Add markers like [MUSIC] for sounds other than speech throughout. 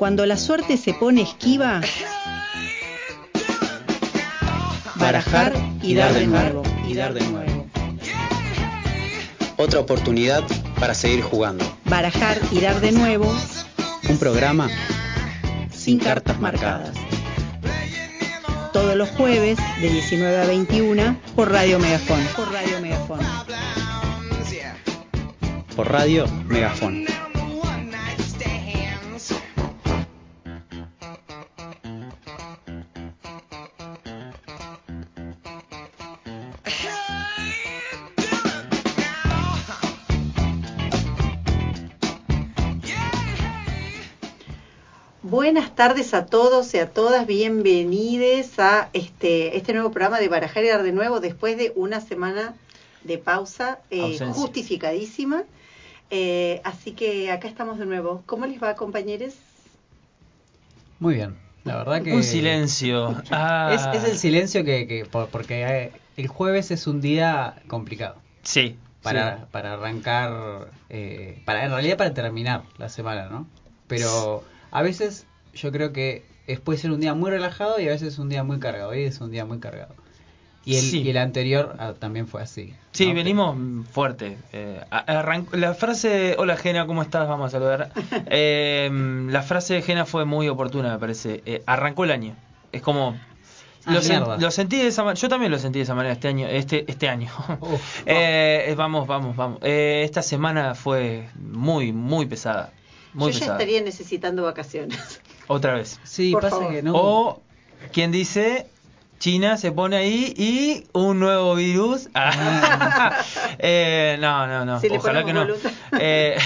Cuando la suerte se pone esquiva, barajar y dar de nuevo, y dar de nuevo. Otra oportunidad para seguir jugando. Barajar y dar de nuevo, Un programa sin cartas marcadas. Todos los jueves de 19 a 21 por Radio Megafón. Por Radio Megafón. por Radio Megafón. Tardes a todos y a todas, bienvenidos a este, este nuevo programa de Barajar y Dar de Nuevo después de una semana de pausa eh, justificadísima. Eh, así que acá estamos de nuevo. ¿Cómo les va, compañeros? Muy bien, la verdad que... Un silencio. Ah. Es, es el silencio que, que por- porque eh, el jueves es un día complicado Sí. para, sí. para arrancar, eh, para en realidad para terminar la semana, ¿no? Pero a veces yo creo que es, puede ser un día muy relajado y a veces un día muy cargado. Hoy es un día muy cargado. Y el, Sí. y el anterior ah, también fue así. Sí, ¿no? venimos fuerte. Eh, la frase, hola Gena, ¿cómo estás? Vamos a saludar. [LAUGHS] Eh, la frase de Gena fue muy oportuna, me parece. Eh, arrancó el año. Es como... Ah, Lo, sen- mierda. lo sentí de esa manera. Yo también lo sentí de esa manera este año. Este, este año. Uf. [LAUGHS] Eh, vamos, vamos, vamos. Eh, esta semana fue muy, muy pesada. Muy Yo ya estaría necesitando vacaciones. Otra vez. Sí, Por pasa favor. que no... O quien dice China se pone ahí y un nuevo virus. Ah. [LAUGHS] Eh, no, no, no. [LAUGHS] Ojalá que no. Eh,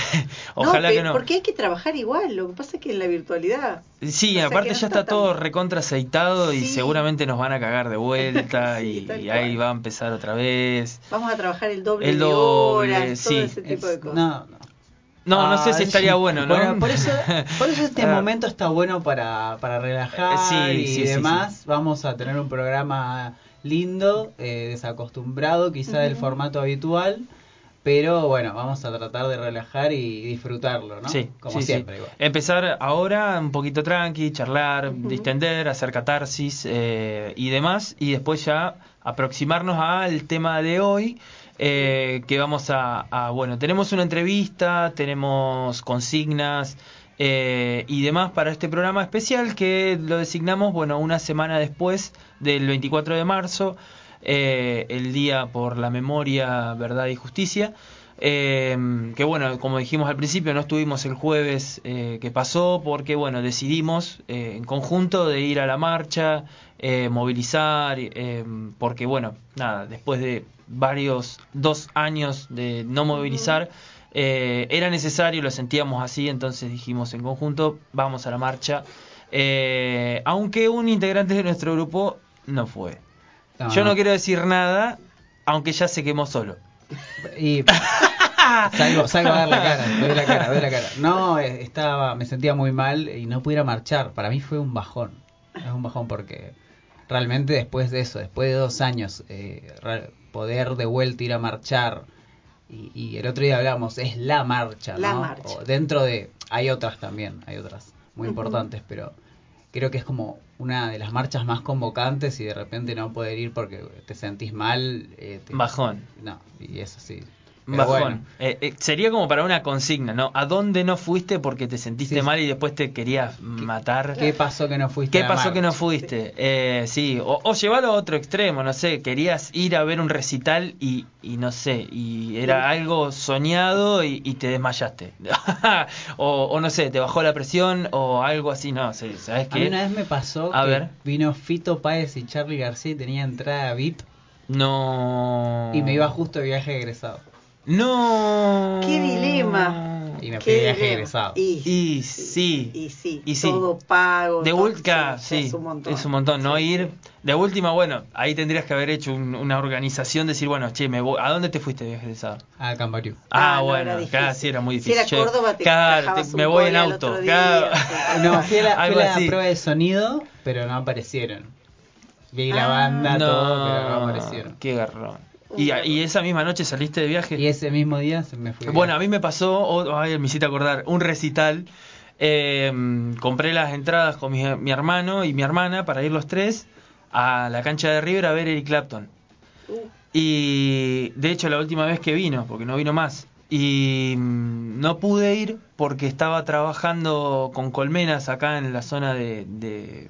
ojalá pe- que no. Porque hay que trabajar igual. Lo que pasa es que en la virtualidad. Sí, aparte no ya está está todo tan- recontra aceitado y Sí. seguramente nos van a cagar de vuelta [LAUGHS] Sí, y, ahí va a empezar otra vez. Vamos a trabajar el doble El de horas, sí. todo ese Es- tipo de cosas. no, no. No, no sé si estaría sí. bueno, ¿no? por eso, [LAUGHS] por eso este Ah. momento está bueno para, para relajar sí, y sí, sí, demás. Vamos a tener un programa lindo, eh, desacostumbrado quizá del formato habitual, pero bueno, vamos a tratar de relajar y disfrutarlo, ¿no? Sí, Como sí, siempre. sí. igual. Empezar ahora un poquito tranqui, charlar, distender, hacer catarsis eh, y demás, y después ya aproximarnos al tema de hoy, eh, que vamos a, a- bueno, tenemos una entrevista, tenemos consignas eh, y demás para este programa especial que lo designamos, bueno, una semana después del 24 de marzo, eh, el Día por la Memoria, Verdad y Justicia. Eh, que bueno, como dijimos al principio, no estuvimos el jueves eh, que pasó porque bueno, decidimos eh, en conjunto de ir a la marcha, eh, movilizar, porque bueno, nada, después de varios, dos años de no movilizar, eh, era necesario, lo sentíamos así, entonces dijimos en conjunto, vamos a la marcha, eh, aunque un integrante de nuestro grupo no fue. No, Yo no quiero decir nada, aunque ya se quemó solo. Y [LAUGHS] salgo, salgo a dar la cara, doy la cara, doy la cara. No, eh, estaba, me sentía muy mal y no pudiera marchar. Para mí fue un bajón. Es un bajón porque realmente después de eso, después de dos años, eh, poder de vuelta ir a marchar. Y, y el otro día hablamos, es la marcha, La ¿no? marcha. O dentro de, hay otras también, hay otras muy importantes, pero creo que es como una de las marchas más convocantes y de repente no poder ir porque te sentís mal. eh, te- Bajón. no, y eso sí. Bajón. bueno, Eh, eh, sería como para una consigna, ¿no? ¿A dónde no fuiste porque te sentiste Sí. mal y después te querías matar? ¿qué pasó que no fuiste? ¿Qué pasó que no fuiste? Eh, sí, o, o llevarlo a otro extremo, no sé, querías ir a ver un recital y, y no sé, y era algo soñado y, y te desmayaste. [LAUGHS] o, o no sé, te bajó la presión o algo así, no sé, ¿sabes A mí qué? una vez me pasó A que ver. vino Fito Páez y Charlie García y tenía entrada VIP No. y me iba justo de viaje egresado. No. ¡Qué dilema! Y me de viaje egresado. Y, Y sí. y sí, Y sí. todo pago. De última, sí, sí, es un montón. es un montón, no Sí, ir. sí. De última, bueno, ahí tendrías que haber hecho un- una organización, decir, bueno, che, me voy, ¿a dónde te fuiste de viaje sábado? A Camboriú. Ah, Ah, no, bueno, era sí, era muy Si difícil. era Che, Córdoba, te claro, me voy en auto. día. [LAUGHS] No, fui a la, fui la así. prueba de sonido, pero no aparecieron. Vi la Ah. banda, No, todo, pero no aparecieron. qué garrón. Y, y esa misma noche saliste de viaje. Y ese mismo día se me fui. Bueno, a mí me pasó, ay, me hiciste acordar, un recital eh, compré las entradas con mi, mi hermano y mi hermana para ir los tres a la cancha de River a ver Eric Clapton. Uh, Y de hecho la última vez que vino, porque no vino más, y mm, no pude ir porque estaba trabajando con colmenas acá en la zona de... de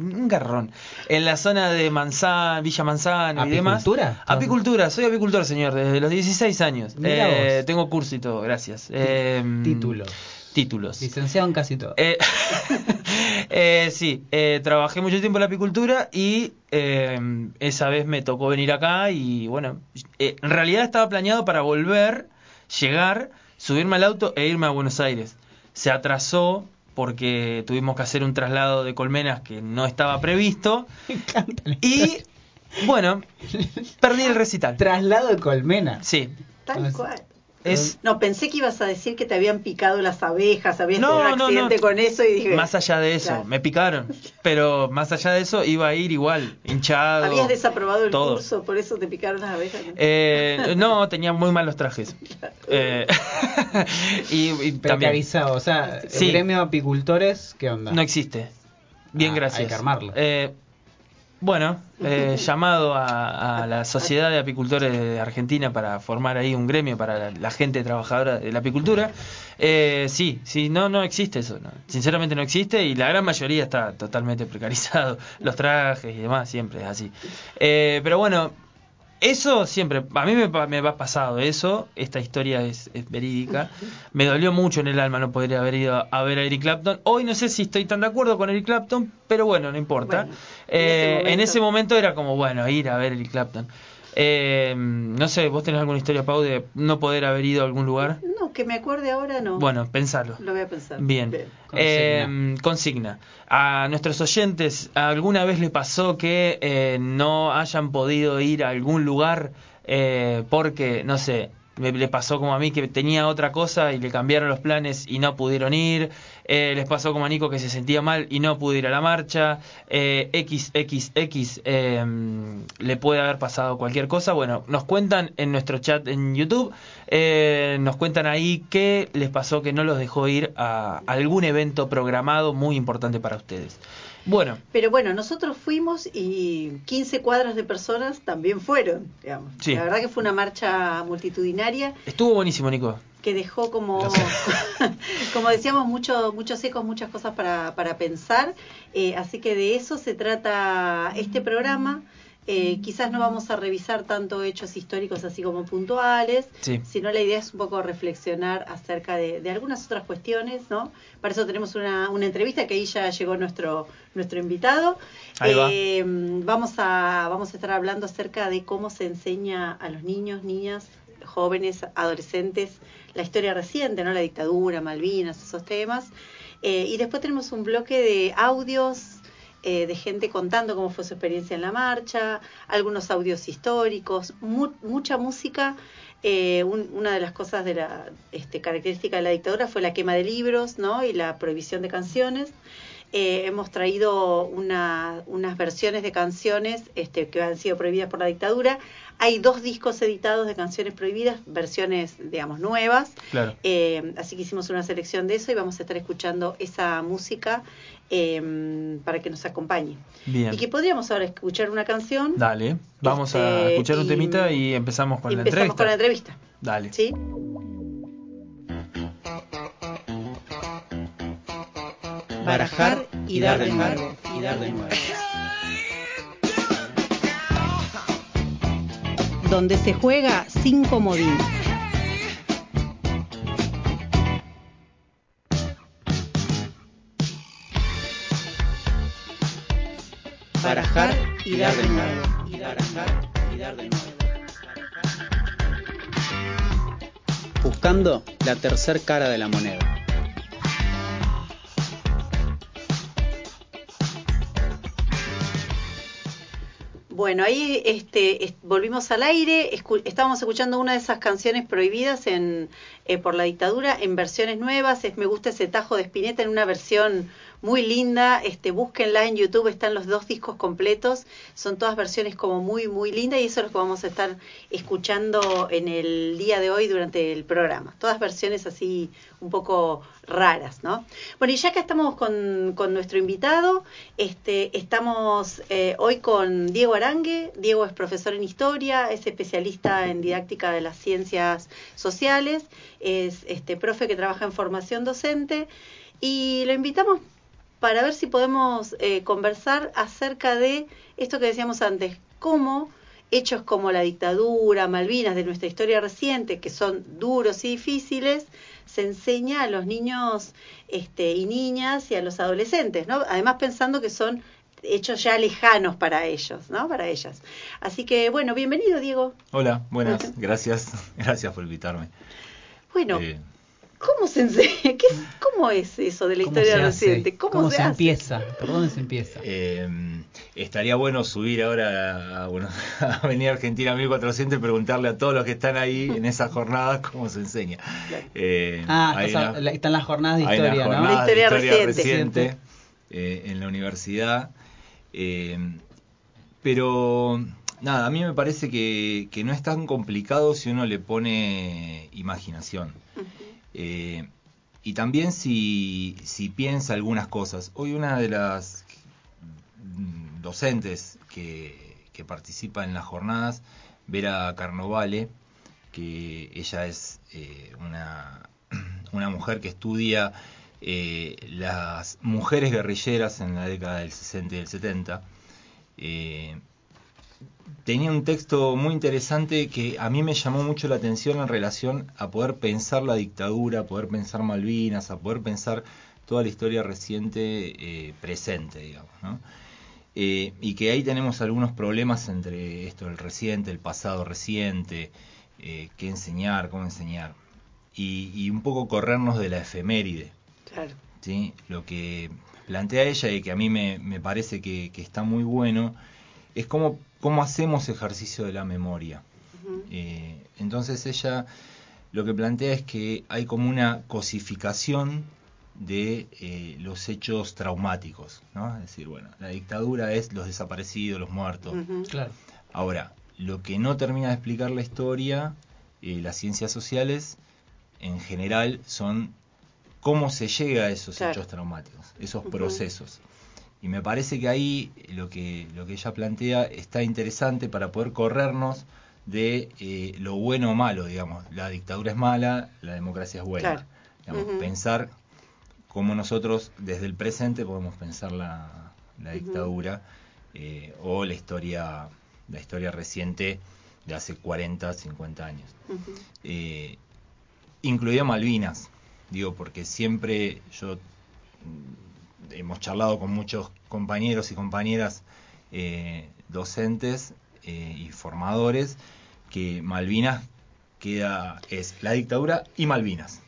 un garrón. En la zona de Manzana, Villa Manzana y demás. ¿Apicultura? Apicultura, soy apicultor, señor, desde los 16 años. Eh, tengo curso y todo, gracias. Eh, Títulos. Títulos. Licenciado en casi todo. Eh, [LAUGHS] eh, sí, trabajé mucho tiempo en la apicultura y eh, esa vez me tocó venir acá y bueno, en realidad estaba planeado para volver, llegar, subirme al auto e irme a Buenos Aires. Se atrasó porque tuvimos que hacer un traslado de colmenas que no estaba previsto [LAUGHS] Me encanta la y bueno, perdí el recital. Traslado de colmena. Sí, tal Pues- cual. Es No, pensé que ibas a decir que te habían picado las abejas, habías No, tenido un no, accidente no. con eso y dije... más allá de eso, Claro. me picaron, pero más allá de eso iba a ir igual, hinchado. Habías desaprobado el todo. curso, por eso te picaron las abejas. ¿no? Eh, no, tenía muy malos trajes. [LAUGHS] Eh, [LAUGHS] y, y también. O sea, el Sí. gremio de apicultores, ¿qué onda? no existe. Bien, Ah, gracias. hay que armarlo. Eh, bueno, eh, [LAUGHS] llamado a, a la Sociedad de Apicultores de Argentina para formar ahí un gremio para la, la gente trabajadora de la apicultura. Eh, sí, sí, no, no existe eso. no. Sinceramente no existe y la gran mayoría está totalmente precarizado. [LAUGHS] Los trajes y demás, siempre es así. Eh, pero bueno, eso siempre, a mí me, me ha pasado eso, esta historia es, es verídica. Me dolió mucho en el alma no poder haber ido a ver a Eric Clapton. Hoy no sé si estoy tan de acuerdo con Eric Clapton, pero bueno, no importa. Bueno, Eh, en ese en ese momento- momento era como, bueno, ir a ver Eric Clapton. Eh, no sé, ¿vos tenés alguna historia, Pau, de no poder haber ido a algún lugar? No, que me acuerde ahora no. Bueno, pensalo. Lo voy a pensar. Bien. Consigna. Eh, consigna. A nuestros oyentes, ¿alguna vez le pasó que eh, no hayan podido ir a algún lugar eh, porque, no sé, le pasó como a mí que tenía otra cosa y le cambiaron los planes y no pudieron ir? Eh, les pasó como a Nico que se sentía mal y no pudo ir a la marcha. Eh, XXX eh, le puede haber pasado cualquier cosa. Bueno, nos cuentan en nuestro chat en YouTube, eh, nos cuentan ahí qué les pasó que no los dejó ir a algún evento programado muy importante para ustedes. Bueno, Pero bueno, nosotros fuimos y 15 cuadras de personas también fueron, digamos. Sí. La verdad que fue una marcha multitudinaria estuvo buenísimo, Nico. que dejó como, [LAUGHS] como decíamos, mucho, muchos ecos, muchas cosas para, para pensar. Eh, así que de eso se trata este programa. Eh, quizás no vamos a revisar tanto hechos históricos así como puntuales, Sí. sino la idea es un poco reflexionar acerca de, de algunas otras cuestiones, ¿no? Para eso tenemos una, una entrevista que ahí ya llegó nuestro, nuestro invitado. Ahí va. Eh, vamos, a, vamos a estar hablando acerca de cómo se enseña a los niños, niñas, jóvenes, adolescentes, la historia reciente, ¿no? La dictadura, Malvinas, esos temas. Eh, y después tenemos un bloque de audios eh, de gente contando cómo fue su experiencia en la marcha, algunos audios históricos, mu- mucha música. Eh, un- una de las cosas de la este, característica de la dictadura fue la quema de libros ¿no? y la prohibición de canciones. Eh, hemos traído una- unas versiones de canciones este, que han sido prohibidas por la dictadura. Hay dos discos editados de canciones prohibidas, versiones, digamos, nuevas. Claro. Eh, así que hicimos una selección de eso y vamos a estar escuchando esa música eh, para que nos acompañe. Bien. Y que podríamos ahora escuchar una canción. Dale, vamos a Este, escuchar un temita y empezamos con y la empezamos entrevista. con la entrevista. Dale. ¿Sí? Barajar y dar de nuevo. Y dar de nuevo. Donde se juega sin comodín. Barajar y dar de nuevo. Y barajar y dar de nuevo. Buscando la tercer cara de la moneda. Bueno, ahí este, es- volvimos al aire, escu- estábamos escuchando una de esas canciones prohibidas en, eh, por la dictadura en versiones nuevas, es Me gusta ese tajo de Spinetta en una versión muy linda. Este, búsquenla en YouTube, están los dos discos completos. Son todas versiones como muy, muy lindas y eso es lo que vamos a estar escuchando en el día de hoy durante el programa. Todas versiones así un poco raras, ¿no? Bueno, y ya que estamos con, con nuestro invitado, este, estamos eh, hoy con Diego Arangue. Diego es profesor en historia, es especialista en didáctica de las ciencias sociales, es este profe que trabaja en formación docente y lo invitamos para ver si podemos eh, conversar acerca de esto que decíamos antes, cómo hechos como la dictadura, Malvinas de nuestra historia reciente, que son duros y difíciles, se enseña a los niños este, y niñas y a los adolescentes, ¿no? Además pensando que son hechos ya lejanos para ellos, ¿no? Para ellas. Así que, bueno, bienvenido, Diego. Hola, buenas, gracias, gracias [LAUGHS] por invitarme. Bueno, eh, ¿cómo se enseña? [LAUGHS] ¿Qué, ¿Cómo es eso de la historia reciente? ¿Cómo, se, empieza? ¿Por dónde se empieza? Eh, estaría bueno subir ahora a, bueno, [LAUGHS] a Avenida Argentina 1400 y preguntarle a todos los que están ahí en [LAUGHS] esas jornadas cómo se enseña. Eh, ah, están las jornadas de historia, ¿no? La historia, reciente, eh, en la universidad. Eh, pero nada, a mí me parece que, no es tan complicado si uno le pone imaginación. Y también si, piensa algunas cosas. Hoy una de las docentes que, participan en las jornadas, Vera Carnovale, que ella es eh, una, [CLEARS THROAT] una, mujer que estudia eh, las mujeres guerrilleras en la década del 60 y del 70. Eh, tenía un texto muy interesante que a mí me llamó mucho la atención en relación a poder pensar la dictadura, a poder pensar Malvinas, a poder pensar toda la historia reciente presente, digamos. ¿no? Eh, y que ahí tenemos algunos problemas entre esto, el reciente, el pasado reciente, eh, qué enseñar, cómo enseñar, y, un poco corrernos de la efeméride. Claro. ¿sí? Lo que plantea ella y que a mí me, parece que, está muy bueno es cómo, cómo hacemos ejercicio de la memoria. Eh, entonces ella lo que plantea es que hay como una cosificación de eh, los hechos traumáticos, ¿no? Es decir, bueno, la dictadura es los desaparecidos, los muertos. Claro. Ahora, lo que no termina de explicar la historia, eh, las ciencias sociales, en general, son cómo se llega a esos hechos traumáticos, esos procesos. Y me parece que ahí lo que, lo que ella plantea está interesante para poder corrernos de eh, lo bueno o malo, digamos. La dictadura es mala, la democracia es buena. Pensar cómo nosotros desde el presente podemos pensar la, dictadura eh, o la historia, la historia reciente de hace 40, 50 años. Uh Malvinas, digo, porque siempre yo hemos charlado con muchos compañeros y compañeras eh, docentes y formadores que Malvinas queda es la dictadura y Malvinas.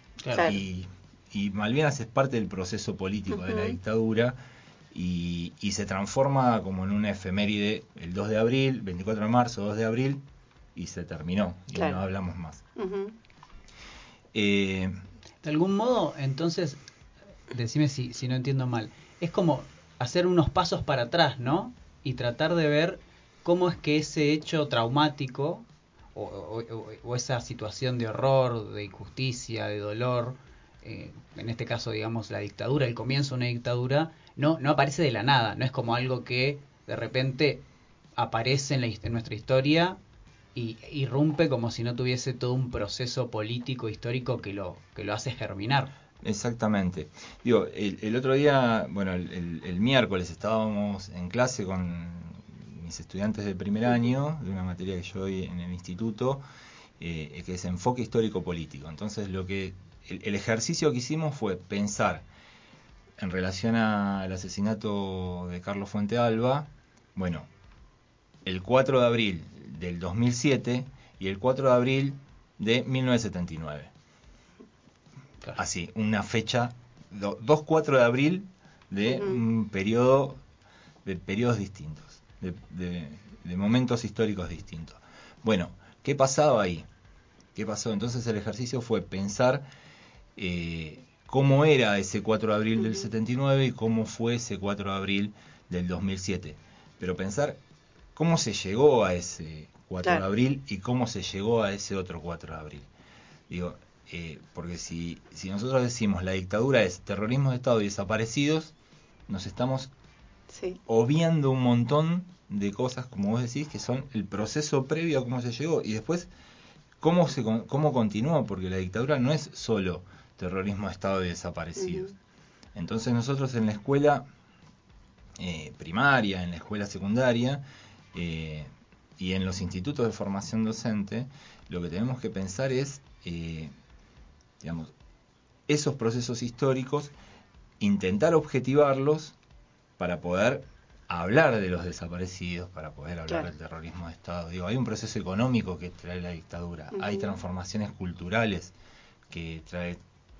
Y y Malvinas es parte del proceso político de la dictadura y, se transforma como en una efeméride el 2 de abril, 24 de marzo, 2 de abril, y se terminó, y no hablamos más. Eh, de algún modo, entonces, decime si, si no entiendo mal, es como hacer unos pasos para atrás, ¿no? Y tratar de ver cómo es que ese hecho traumático o, o, esa situación de horror, de injusticia, de dolor, eh, en este caso, digamos, la dictadura, el comienzo de una dictadura, no, no aparece de la nada, no es como algo que de repente aparece en, la, nuestra historia y irrumpe como si no tuviese todo un proceso político, histórico que lo, que lo hace germinar. Exactamente. Digo, el, otro día, bueno, el, miércoles estábamos en clase con mis estudiantes de primer año, de una materia que yo doy en el instituto, eh, que es enfoque histórico político. Entonces, lo que el, ejercicio que hicimos fue pensar en relación al asesinato de Carlos Fuente Alba, bueno, el 4 de abril del 2007 y el 4 de abril de 1979. Así, una fecha, dos 4 de abril de un periodo, de periodos distintos, de, de momentos históricos distintos. Bueno, ¿qué pasaba ahí? ¿Qué pasó? Entonces el ejercicio fue pensar eh, cómo era ese 4 de abril del 79 y cómo fue ese 4 de abril del 2007. Pero pensar cómo se llegó a ese 4 Claro. de abril y cómo se llegó a ese otro 4 de abril. Digo, eh, porque si, si nosotros decimos la dictadura es terrorismo de Estado y desaparecidos, nos estamos Sí, obviando un montón de cosas, como vos decís, que son el proceso previo a cómo se llegó. Y después cómo, se, cómo continuó, porque la dictadura no es solo terrorismo de Estado y desaparecidos. Entonces nosotros en la escuela eh, primaria, en la escuela secundaria eh, y en los institutos de formación docente, lo que tenemos que pensar es, digamos, esos procesos históricos, intentar objetivarlos para poder hablar de los desaparecidos, para poder hablar Claro. del terrorismo de Estado. Digo, hay un proceso económico que trae la dictadura, hay transformaciones culturales que trae,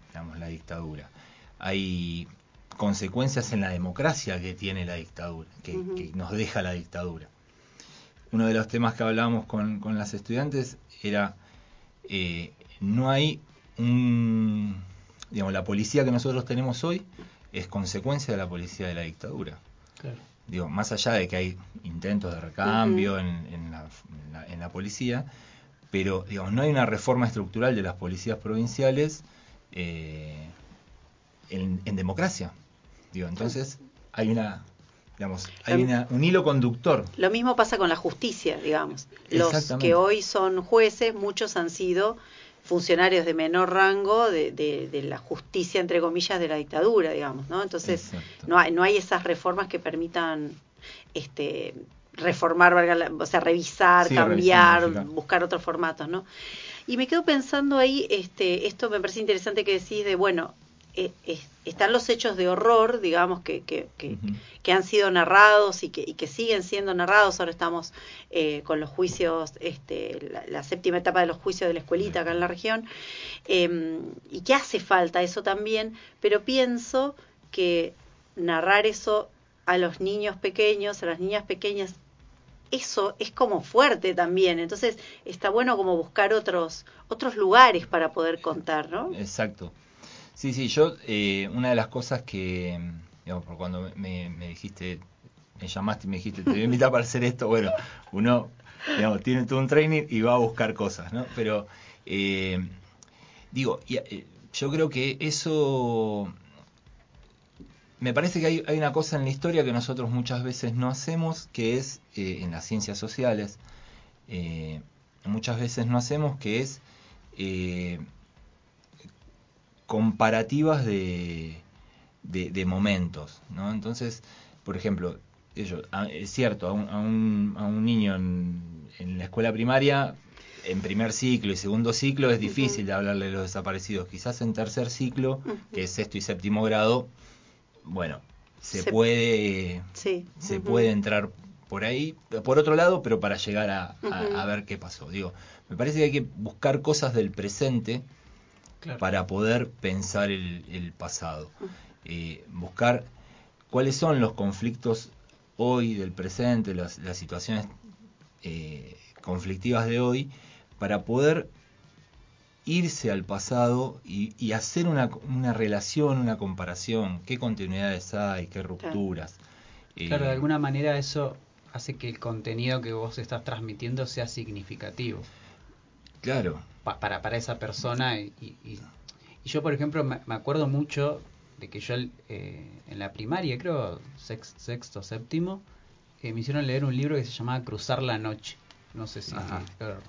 digamos, la dictadura, hay consecuencias en la democracia que tiene la dictadura, que nos deja la dictadura. Uno de los temas que hablábamos con, con las estudiantes era, eh, no hay un, digamos, la policía que nosotros tenemos hoy es consecuencia de la policía de la dictadura. Claro. Digo, más allá de que hay intentos de recambio en, en la, en la- en la policía, pero digamos, no hay una reforma estructural de las policías provinciales eh, en, en democracia. Digo, entonces hay una, digamos, hay Em- una, un hilo conductor. Lo mismo pasa con la justicia, digamos. Los que hoy son jueces, muchos han sido funcionarios de menor rango de, de- de la justicia, entre comillas, de la dictadura, digamos, ¿no? Entonces, Exacto. no hay, no hay esas reformas que permitan este reformar, valga la- o sea, revisar, Sí, cambiar, revisar, buscar otros formatos, ¿no? Y me quedo pensando ahí, este, esto me parece interesante que decís de, bueno, eh, es- están los hechos de horror, digamos, que, que, que, han sido narrados y que, y que siguen siendo narrados. Ahora estamos eh, con los juicios, este, la, la séptima etapa de los juicios de la escuelita acá en la región, eh, y que hace falta eso también, pero pienso que narrar eso a los niños pequeños, a las niñas pequeñas, eso es como fuerte también. Entonces está bueno como buscar otros, otros lugares para poder contar, ¿no? Exacto. Sí, sí, yo, eh, una de las cosas que, digamos, por cuando me, dijiste, me llamaste y me dijiste, te voy a invitar para hacer esto, bueno, uno, digamos, tiene todo un training y va a buscar cosas, ¿no? Pero, eh, digo, eh, yo creo que eso, me parece que hay, una cosa en la historia que nosotros muchas veces no hacemos, que es, eh, en las ciencias sociales, muchas veces no hacemos, que es... comparativas de, de, de momentos, ¿no? Entonces, por ejemplo, ellos, a- es cierto, a un, a un, a un niño en, en la escuela primaria, en primer ciclo y segundo ciclo, es difícil de hablarle de los desaparecidos. Quizás en tercer ciclo, que es sexto y séptimo grado, bueno, se, Se- puede Sí. se puede entrar por ahí, por otro lado, pero para llegar a, a ver qué pasó. Digo, me parece que hay que buscar cosas del presente Claro. para poder pensar el, el pasado. Eh, buscar cuáles son los conflictos hoy del presente, las, las situaciones eh, conflictivas de hoy, para poder irse al pasado y, y hacer una, una relación, una comparación, qué continuidades hay, qué rupturas. Eh, Claro, de alguna manera eso hace que el contenido que vos estás transmitiendo sea significativo Claro, pa- para, para esa persona. Y, y- y- y yo, por ejemplo, me, me acuerdo mucho de que yo eh, en la primaria, creo, sex- sexto, séptimo, eh, me hicieron leer un libro que se llamaba Cruzar la Noche. No sé si, claro,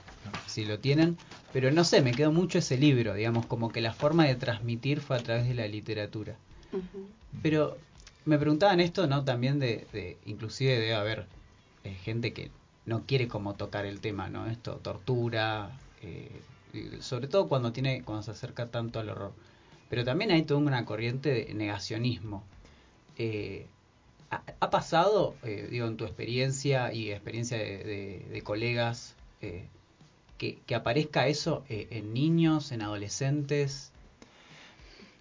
si lo tienen, pero no sé, me quedó mucho ese libro, digamos, como que la forma de transmitir fue a través de la literatura. Pero me preguntaban esto, ¿no? También de, de inclusive debe haber eh, gente que no quiere como tocar el tema, ¿no? Esto, tortura, eh, sobre todo cuando tiene, se acerca tanto al horror. Pero también hay toda una corriente de negacionismo. Eh, ¿ha, pasado, eh, digo, en tu experiencia y experiencia de, colegas, que, aparezca eso en niños, en adolescentes?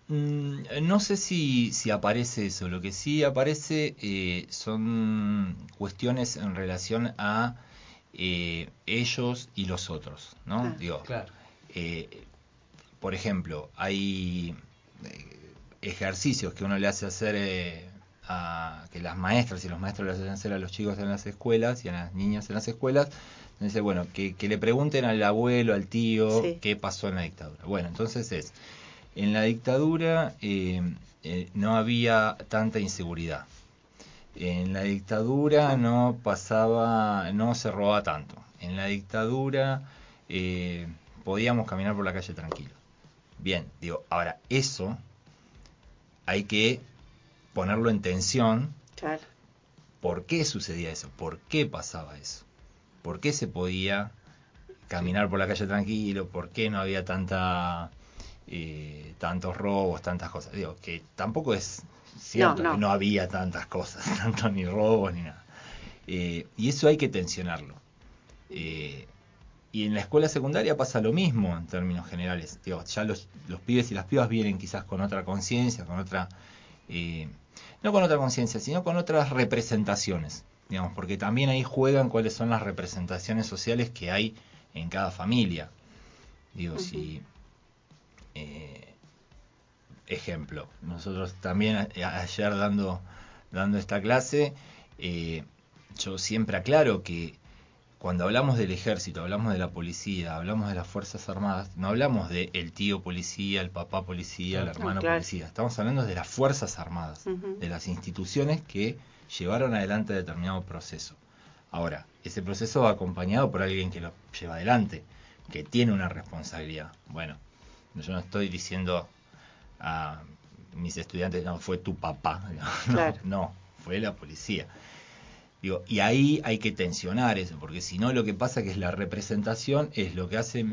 Mm, No sé si, si aparece eso. Lo que sí aparece son cuestiones en relación a eh, ellos y los otros, ¿no? Ah, Digo, Claro. eh, por ejemplo, hay eh, ejercicios que uno le hace hacer eh, a, que las maestras y los maestros le hacen hacer a los chicos en las escuelas y a las niñas en las escuelas, dice, bueno, que, que le pregunten al abuelo, al tío, Sí. qué pasó en la dictadura. Bueno, entonces es, en la dictadura eh, eh, no había tanta inseguridad. En la dictadura no pasaba, no se robaba tanto. En la dictadura eh, podíamos caminar por la calle tranquilo. Bien, digo, ahora eso hay que ponerlo en tensión. Claro. ¿Por qué sucedía eso? ¿Por qué pasaba eso? ¿Por qué se podía caminar por la calle tranquilo? ¿Por qué no había tanta eh, tantos robos, tantas cosas? Digo, que tampoco es cierto No, no. que no había tantas cosas, [LAUGHS] tanto ni robos ni nada. Eh, y eso hay que tensionarlo. Eh, y en la escuela secundaria pasa lo mismo en términos generales. Digo, ya los, los pibes y las pibas vienen quizás con otra conciencia, con otra... eh, no con otra conciencia, sino con otras representaciones. Digamos, porque también ahí juegan cuáles son las representaciones sociales que hay en cada familia. Digo, si... eh, ejemplo, nosotros también a- ayer dando, dando esta clase, eh, yo siempre aclaro que cuando hablamos del ejército, hablamos de la policía, hablamos de las Fuerzas Armadas, no hablamos de el tío policía, el papá policía, el No, hermano claro. policía, estamos hablando de las Fuerzas Armadas, de las instituciones que llevaron adelante determinado proceso. Ahora, ese proceso va acompañado por alguien que lo lleva adelante, que tiene una responsabilidad. Bueno, yo no estoy diciendo a mis estudiantes, no, fue tu papá, [LAUGHS] no, Claro. no, fue la policía. Digo, y ahí hay que tensionar eso, porque si no lo que pasa que es la representación, es lo que hace,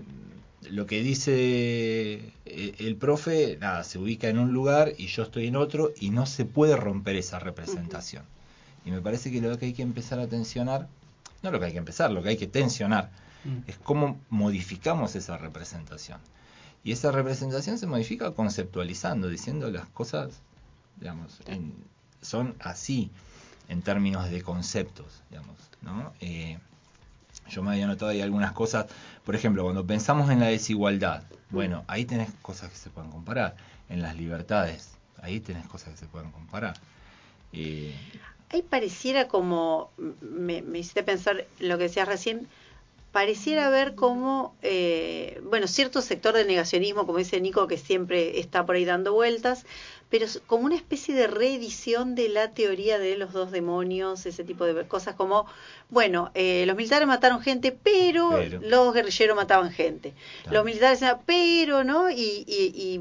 lo que dice eh, el profe, nada, se ubica en un lugar y yo estoy en otro y no se puede romper esa representación. Y me parece que lo que hay que empezar a tensionar, no lo que hay que empezar, lo que hay que tensionar, Mm. es cómo modificamos esa representación. Y esa representación se modifica conceptualizando, diciendo las cosas, digamos, en- son así en términos de conceptos, digamos, ¿no? Eh, yo me había notado ahí algunas cosas, por ejemplo, cuando pensamos en la desigualdad, bueno, ahí tenés cosas que se pueden comparar, en las libertades, ahí tenés cosas que se pueden comparar. Eh, Ahí pareciera como, me, me hiciste pensar lo que decías recién, pareciera haber como, eh, bueno, cierto sector de negacionismo, como dice Nico, que siempre está por ahí dando vueltas, pero como una especie de reedición de la teoría de los dos demonios, ese tipo de cosas como, bueno, eh, los militares mataron gente, pero, Pero. los guerrilleros mataban gente. Los militares, decían, pero, ¿no? Y, y,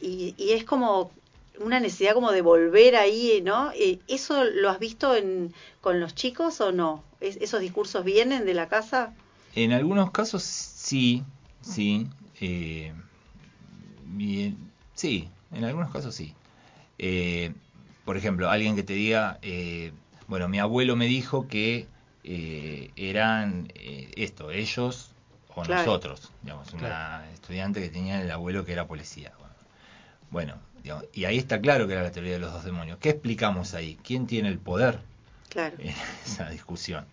y, y- es como una necesidad como de volver ahí, ¿no? Eh, ¿Eso lo has visto en, con los chicos o no? ¿Es- ¿Esos discursos vienen de la casa? En algunos casos sí, sí. eh, bien, sí, en algunos casos sí. Eh, por ejemplo, alguien que te diga, eh, bueno, mi abuelo me dijo que eh, eran eh, esto, ellos o Claro. nosotros. Digamos, una Claro. estudiante que tenía el abuelo que era policía. Bueno, digamos, y ahí está claro que era la teoría de los dos demonios. ¿Qué explicamos ahí? ¿Quién tiene el poder? Claro. en [LAUGHS] esa discusión.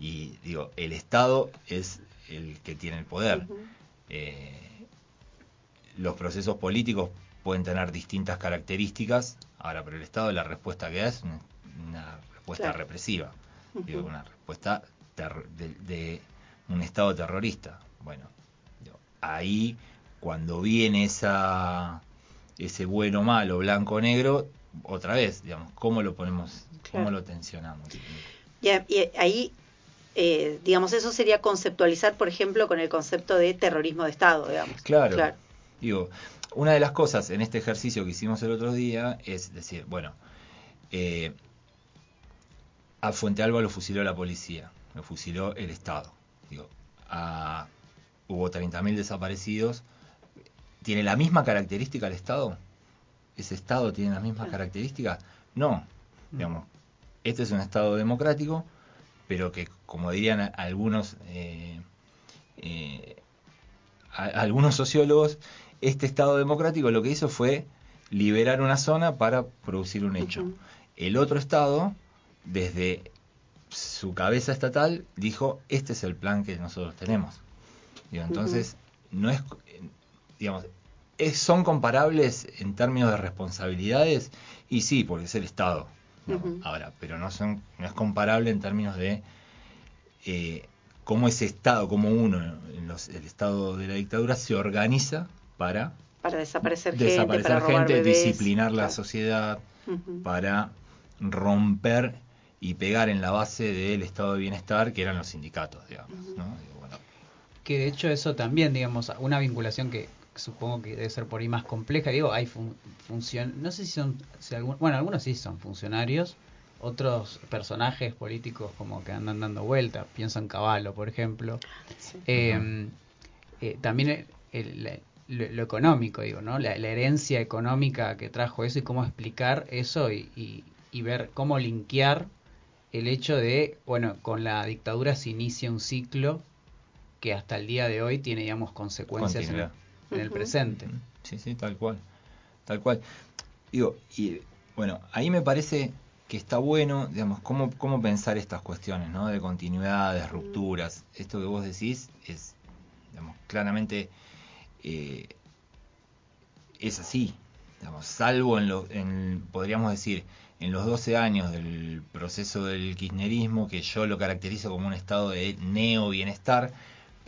Y digo, el Estado es el que tiene el poder. Eh, los procesos políticos pueden tener distintas características, ahora, pero el Estado la respuesta que da es una, respuesta Claro. represiva, digo, una respuesta de, de un Estado terrorista. Bueno, digo, ahí cuando viene esa ese bueno, malo, blanco, negro, otra vez, digamos, ¿cómo lo ponemos, cómo lo tensionamos? Y ahí, eh, digamos, eso sería conceptualizar, por ejemplo, con el concepto de terrorismo de Estado, digamos. Claro. Claro. Digo, una de las cosas en este ejercicio que hicimos el otro día es decir, bueno, eh, a Fuente Alba lo fusiló la policía, lo fusiló el Estado. Digo, a- hubo 30.000 desaparecidos. ¿Tiene la misma característica el Estado? ¿Ese Estado tiene las mismas Claro. características? No. Digamos, este es un Estado democrático, pero que, como dirían algunos eh, eh, a- algunos sociólogos, este Estado democrático lo que hizo fue liberar una zona para producir un hecho. El otro Estado, desde su cabeza estatal, dijo, este es el plan que nosotros tenemos. Digo, entonces, no es, digamos, es- son comparables en términos de responsabilidades y sí, porque es el Estado. Ahora, pero no son no es comparable en términos de eh, cómo ese Estado, cómo uno, en los- el Estado de la dictadura, se organiza para Para desaparecer, gente, para robar gente, bebés. disciplinar la sociedad, para romper y pegar en la base del estado de bienestar que eran los sindicatos, digamos. ¿no? Digo, bueno, Que de hecho eso también, digamos, una vinculación que supongo que debe ser por ahí más compleja. Digo, hay fun función, no sé si son, si algún- bueno, algunos sí son funcionarios, otros personajes políticos como que andan dando vueltas, pienso en Caballo, por ejemplo. Sí. Eh, eh, también el- el- la- lo, lo económico, digo, ¿no? La, la herencia económica que trajo eso y cómo explicar eso y, y- y ver cómo linkear el hecho de, bueno, con la dictadura se inicia un ciclo que hasta el día de hoy tiene, digamos, consecuencias en, En el presente. Sí, sí, tal cual. Tal cual. Digo, y bueno, ahí me parece que está bueno, digamos, cómo, cómo pensar estas cuestiones, ¿no? De continuidades, rupturas. Esto que vos decís es, digamos, claramente eh, es así. Digamos, salvo en lo, en, podríamos decir, en los 12 años del proceso del kirchnerismo, que yo lo caracterizo como un estado de neo-bienestar,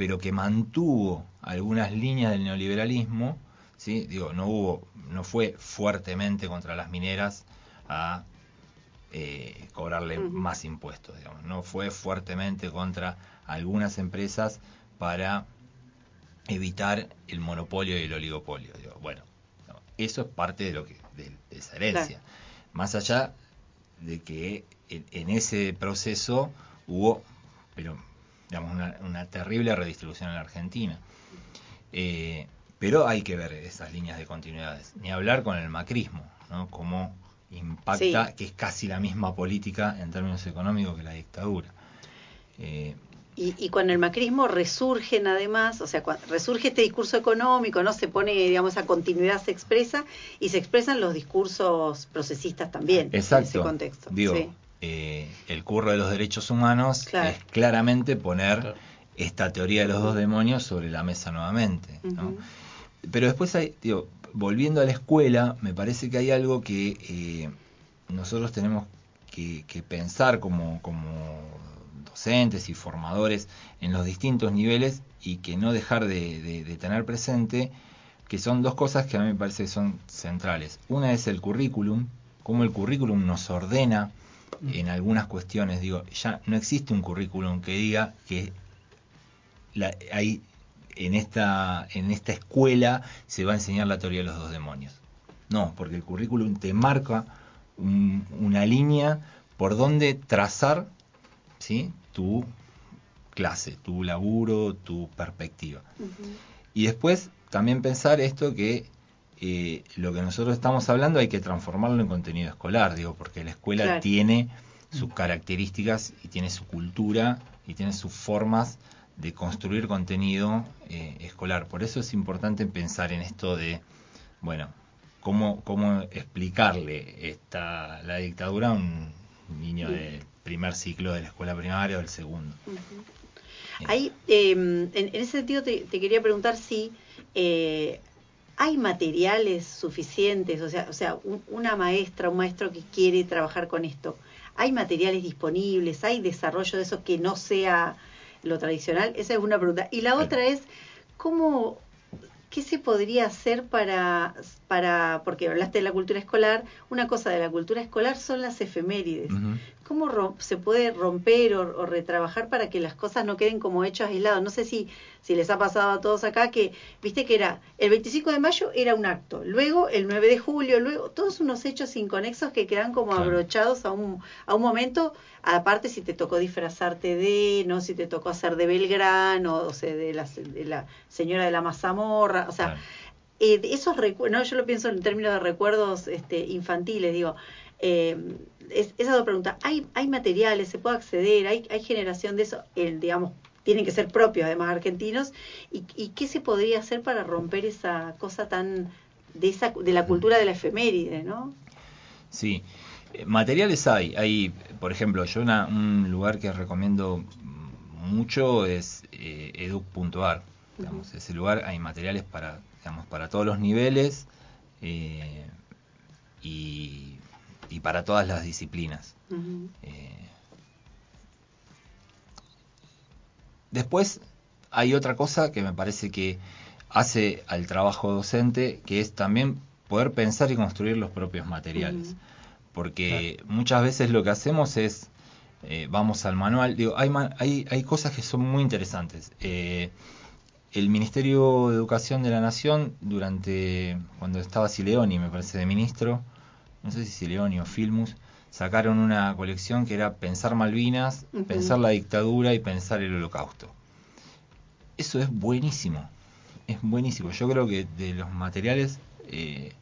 pero que mantuvo algunas líneas del neoliberalismo, ¿sí? Digo, no hubo, no fue fuertemente contra las mineras a eh, cobrarle más impuestos, digamos. No fue fuertemente contra algunas empresas para evitar el monopolio y el oligopolio. Digo, bueno, no, eso es parte de lo que de, de esa herencia. Más allá de que en, en ese proceso hubo, pero digamos, una, una terrible redistribución en la Argentina. Eh, pero hay que ver esas líneas de continuidades. Ni hablar con el macrismo, ¿no? Cómo impacta, Sí. que es casi la misma política en términos económicos que la dictadura. Eh, Y, y cuando el macrismo resurgen además, o sea, resurge este discurso económico, ¿no? Se pone, digamos, esa continuidad se expresa y se expresan los discursos procesistas también en ese Exacto. contexto. Digo, Sí. Eh, el curro de los derechos humanos Claro. es claramente poner Claro. esta teoría de los dos demonios sobre la mesa nuevamente. ¿no? Pero después, hay, digo, volviendo a la escuela, me parece que hay algo que eh, nosotros tenemos que, que pensar como, como docentes y formadores en los distintos niveles y que no dejar de, de- de tener presente que son dos cosas que a mí me parece que son centrales. Una es el currículum, cómo el currículum nos ordena en algunas cuestiones. Digo, ya no existe un currículum que diga que la- hay en esta en esta escuela se va a enseñar la teoría de los dos demonios. No, porque el currículum te marca un- una línea por donde trazar ¿sí? tu clase, tu laburo, tu perspectiva. Y después también pensar esto que eh, lo que nosotros estamos hablando hay que transformarlo en contenido escolar, digo, porque la escuela Claro. tiene sus características y tiene su cultura y tiene sus formas de construir contenido eh, escolar. Por eso es importante pensar en esto de, bueno, cómo, cómo explicarle esta, la dictadura a un niño del primer ciclo de la escuela primaria o del segundo. Ujú. Ahí, eh, en, en ese sentido te, te quería preguntar si eh, hay materiales suficientes, o sea, o sea un- una maestra, un maestro que quiere trabajar con esto, ¿hay materiales disponibles? ¿Hay desarrollo de eso que no sea lo tradicional? Esa es una pregunta. Y la otra es, ¿cómo, qué se podría hacer para, para, porque hablaste de la cultura escolar, una cosa de la cultura escolar son las efemérides. ¿Cómo se puede romper o, o retrabajar para que las cosas no queden como hechos aislados? No sé si, si les ha pasado a todos acá que, viste que era, el 25 de mayo era un acto, luego el 9 de julio, luego todos unos hechos inconexos que quedan como Claro. abrochados a un, a un momento, aparte si te tocó disfrazarte de, no si te tocó hacer de Belgrano, o sea, de la, de la señora de la mazamorra, o sea, Claro. eh, esos recuerdos, no, yo lo pienso en términos de recuerdos este, infantiles, digo, eh, es, esa dos preguntas, ¿hay, hay materiales, se puede acceder, hay, hay generación de eso, el, digamos, tienen que ser propios además argentinos, y, y qué se podría hacer para romper esa cosa tan de esa de la cultura de la efeméride, ¿no? Sí, Eh, materiales hay. Hay, por ejemplo, yo una- un lugar que recomiendo mucho es eh, educ.ar. Digamos, ese lugar hay materiales para, digamos, para todos los niveles eh, y, y para todas las disciplinas. Eh, después hay otra cosa que me parece que hace al trabajo docente, que es también poder pensar y construir los propios materiales. Porque muchas veces lo que hacemos es, eh, vamos al manual, digo, hay, ma- hay, hay cosas que son muy interesantes. Eh, el Ministerio de Educación de la Nación, durante, cuando estaba Sileoni, me parece, de ministro, no sé si Sileoni o Filmus, sacaron una colección que era Pensar Malvinas. Pensar la dictadura y Pensar el Holocausto. Eso es buenísimo, es buenísimo. Yo creo que de los materiales eh,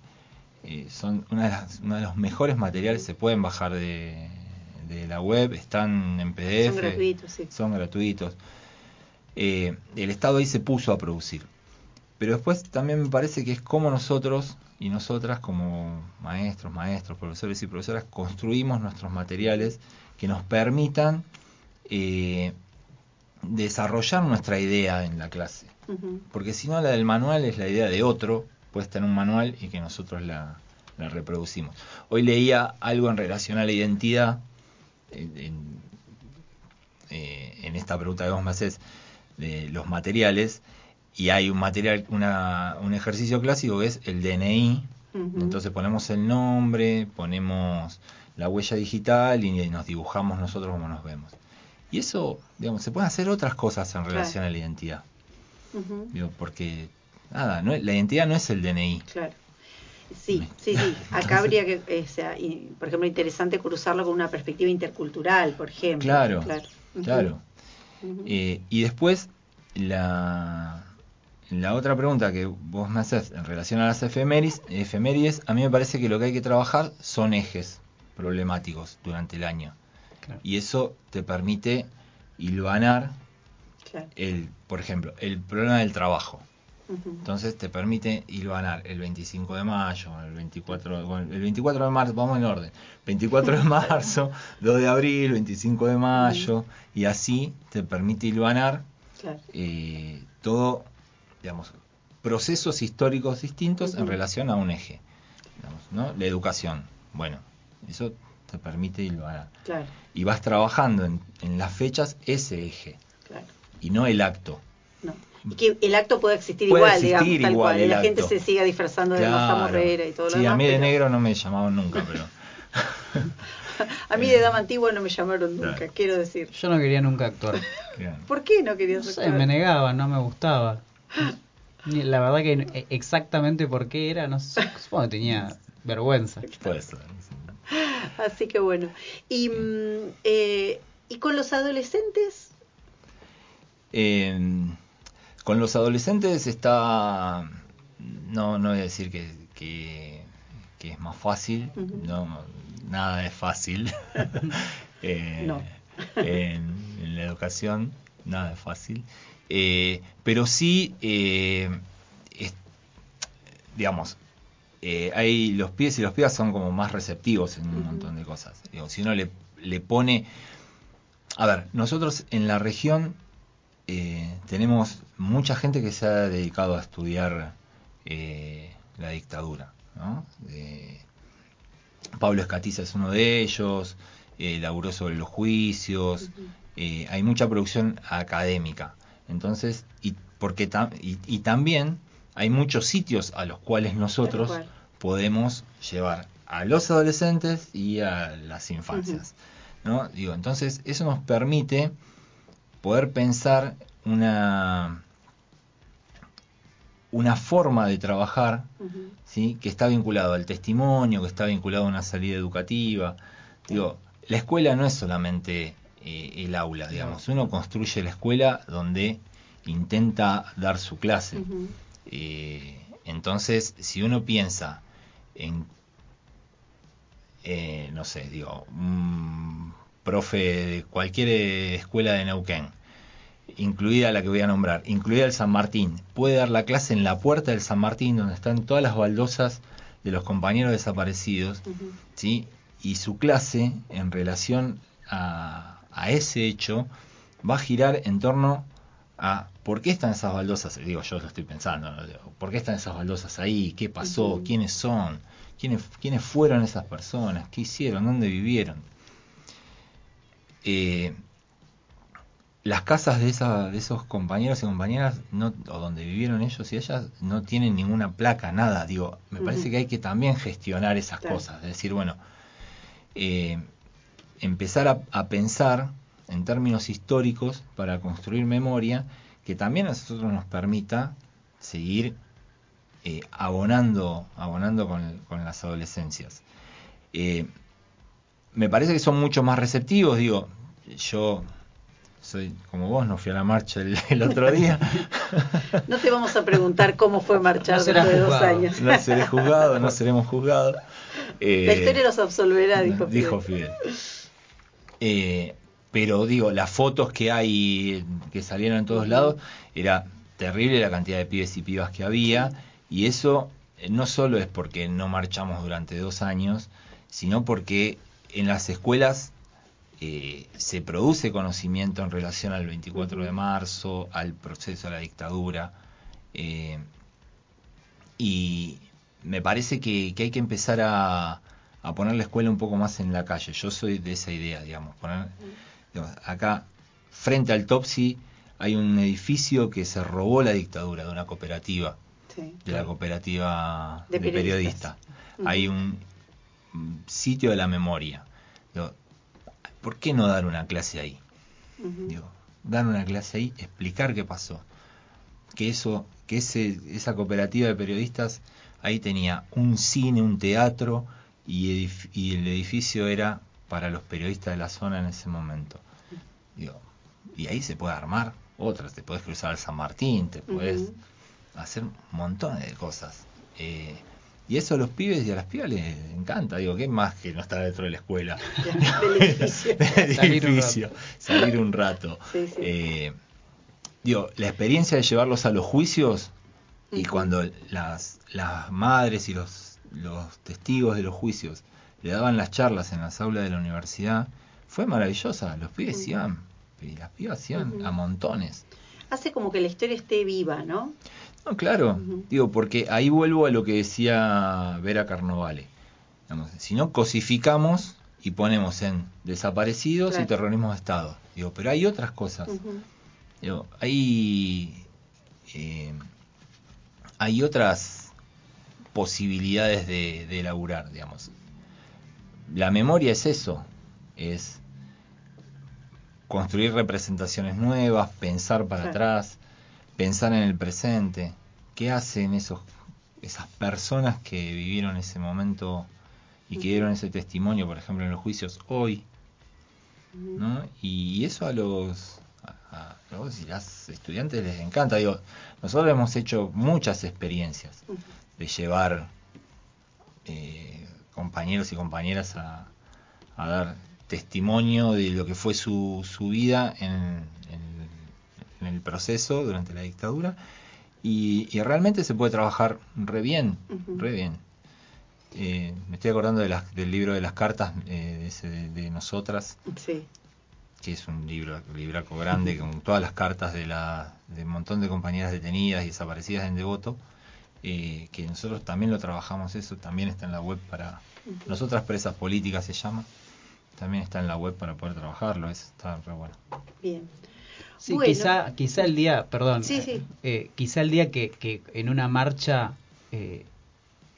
eh, son una de las- uno de los mejores materiales, se pueden bajar de, de la web, están en PDF, Son gratuitos, sí. son gratuitos. Eh, el Estado ahí se puso a producir. Pero después también me parece que es como nosotros y nosotras como maestros, maestros, profesores y profesoras construimos nuestros materiales que nos permitan eh, desarrollar nuestra idea en la clase. Porque si no, la del manual es la idea de otro, puesta en un manual y que nosotros la, la reproducimos. Hoy leía algo en relación a la identidad, en, en- eh, en esta pregunta que vos me haces, de los materiales, y hay un material, una, un ejercicio clásico que es el DNI, entonces ponemos el nombre, ponemos la huella digital y nos dibujamos nosotros como nos vemos. Y eso, digamos, se pueden hacer otras cosas en relación a la identidad. Digo, porque, nada, no, la identidad no es el DNI. Claro. Sí, sí, sí. [LAUGHS] Acá habría que, eh, sea, y, por ejemplo, interesante cruzarlo con una perspectiva intercultural, por ejemplo. Claro, claro. Ujú. Eh, y después, la, la otra pregunta que vos me haces en relación a las efemérides, efemérides, a mí me parece que lo que hay que trabajar son ejes problemáticos durante el año. Claro. Y eso te permite hilvanar Claro. el, por ejemplo, el problema del trabajo. Entonces te permite hilvanar el 25 de mayo, el 24, bueno, el 24 de marzo, vamos en orden, 24 de [LAUGHS] marzo, 2 de abril, 25 de mayo, y así te permite hilvanar Claro. eh, todo, digamos, procesos históricos distintos en relación a un eje. digamos, ¿no? La educación, bueno, eso te permite. Claro. Y vas trabajando en, en las fechas ese eje, Claro. y no el acto. No. Y que el acto pueda existir Puede igual, existir digamos, tal igual cual. y la gente se siga disfrazando de Massa Claro. Morrera y todo lo sí, demás. a mí de pero negro no me llamaban nunca, pero... [LAUGHS] a mí de dama antigua no me llamaron nunca, Claro. quiero decir. Yo no quería nunca actuar. ¿Por qué no No querías sé, actuar? me negaba, no me gustaba. La verdad que eh, exactamente por qué era, no sé, supongo que tenía vergüenza. Puede ser. sí. Así que bueno. Y, mm, eh, ¿y con los adolescentes? Eh, con los adolescentes está... No, no voy a decir que, que, que es más fácil, no, nada es fácil. [LAUGHS] [LAUGHS] Eh, No. en, en la educación nada es fácil. Eh, pero sí, eh, es- digamos, eh, hay los pies y los pies son como más receptivos en un montón de cosas. Digo, si uno le, le pone... A ver, nosotros en la región eh, tenemos mucha gente que se ha dedicado a estudiar eh, la dictadura. ¿no? Pablo Escatiza es uno de ellos, laburó sobre los juicios, hay mucha producción académica. Entonces, y, porque tam- y, y también hay muchos sitios a los cuales nosotros cual. podemos llevar a los adolescentes y a las infancias. ¿no? Digo, entonces, eso nos permite poder pensar una, una forma de trabajar que está vinculado al testimonio, que está vinculado a una salida educativa. Digo, la escuela no es solamente eh, el aula, digamos. Uno construye la escuela donde intenta dar su clase. Eh, entonces, si uno piensa en, eh, no sé, digo, un profe de cualquier escuela de Neuquén, incluida la que voy a nombrar, incluida el San Martín, puede dar la clase en la puerta del San Martín, donde están todas las baldosas de los compañeros desaparecidos. ¿sí? y su clase en relación a, a ese hecho va a girar en torno a por qué están esas baldosas, digo yo lo estoy pensando, ¿no? ¿por qué están esas baldosas ahí? ¿Qué pasó? ¿Quiénes son? ¿Quiénes, ¿Quiénes fueron esas personas? ¿Qué hicieron? ¿Dónde vivieron? Eh, las casas de, esa, de esos compañeros y compañeras no, o donde vivieron ellos y ellas no tienen ninguna placa, nada. Digo, me parece que hay que también gestionar esas cosas. Es decir, bueno, eh, empezar a, a, pensar en términos históricos para construir memoria que también a nosotros nos permita seguir eh, abonando, abonando con, con las adolescencias. Eh, me parece que son mucho más receptivos, digo, yo soy como vos, no fui a la marcha el, el otro día. [LAUGHS] no te vamos a preguntar cómo fue marchar No después de dos años. No seré juzgado, no [LAUGHS] seremos juzgados. Eh, La historia los absolverá, dijo Fidel. dijo Fidel. Eh, pero digo, las fotos que hay, que salieron en todos lados, era terrible la cantidad de pibes y pibas que había, y eso eh, no solo es porque no marchamos durante dos años, sino porque en las escuelas eh, se produce conocimiento en relación al 24 de marzo, al proceso de la dictadura, eh, y me parece que, que hay que empezar a, a, poner la escuela un poco más en la calle. Yo soy de esa idea, digamos. Poner, digamos acá, frente al Topsy, hay un edificio que se robó la dictadura de una cooperativa, Sí. de la cooperativa De de, periodistas. Hay un sitio de la memoria. Digo, ¿Por qué no dar una clase ahí? Digo, dar una clase ahí, explicar qué pasó. Que eso, que ese, esa cooperativa de periodistas ahí tenía un cine, un teatro y, edif- y el edificio era para los periodistas de la zona en ese momento. Digo, y ahí se puede armar otras, te puedes cruzar al San Martín, te puedes hacer un montón de cosas. Eh, y eso a los pibes y a las pibas les encanta. Digo, ¿qué más que no estar dentro de la escuela? [LAUGHS] Del edificio. [LAUGHS] Del Salir un edificio, salir un rato. Sí, sí. Eh, digo, la experiencia de llevarlos a los juicios y cuando las, las madres y los, los testigos de los juicios le daban las charlas en las aulas de la universidad, fue maravillosa. Los pibes iban, y las pibas iban a montones. Hace como que la historia esté viva, ¿no? No, claro, digo, porque ahí vuelvo a lo que decía Vera Carnovale. Digamos, si no cosificamos y ponemos en desaparecidos Claro. y terrorismo de Estado. Digo, pero hay otras cosas. Digo, hay, eh, hay otras posibilidades de, de elaborar, digamos. La memoria es eso, es construir representaciones nuevas, pensar para atrás, pensar en el presente. ¿Qué hacen esos, esas personas que vivieron ese momento y que dieron ese testimonio, por ejemplo, en los juicios hoy? ¿no? Y eso a los a, a los y las estudiantes les encanta. Digo, nosotros hemos hecho muchas experiencias. De llevar eh, compañeros y compañeras a, a dar testimonio de lo que fue su, su vida en, en- en el proceso durante la dictadura y, y realmente se puede trabajar re bien, Ujú. re bien. Eh, me estoy acordando de las- del libro de las cartas eh, de, ese de- de nosotras Sí. que es un libro, libraco grande con todas las cartas de, la, de un montón de compañeras detenidas y desaparecidas en Devoto, eh, que nosotros también lo trabajamos eso, también está en la web para, nosotras presas políticas se llama, también está en la web para poder trabajarlo, eso está re bueno. Bien. Sí, Bueno. quizá, quizá el día, perdón, Sí, sí. eh, quizá el día que, que en una marcha eh,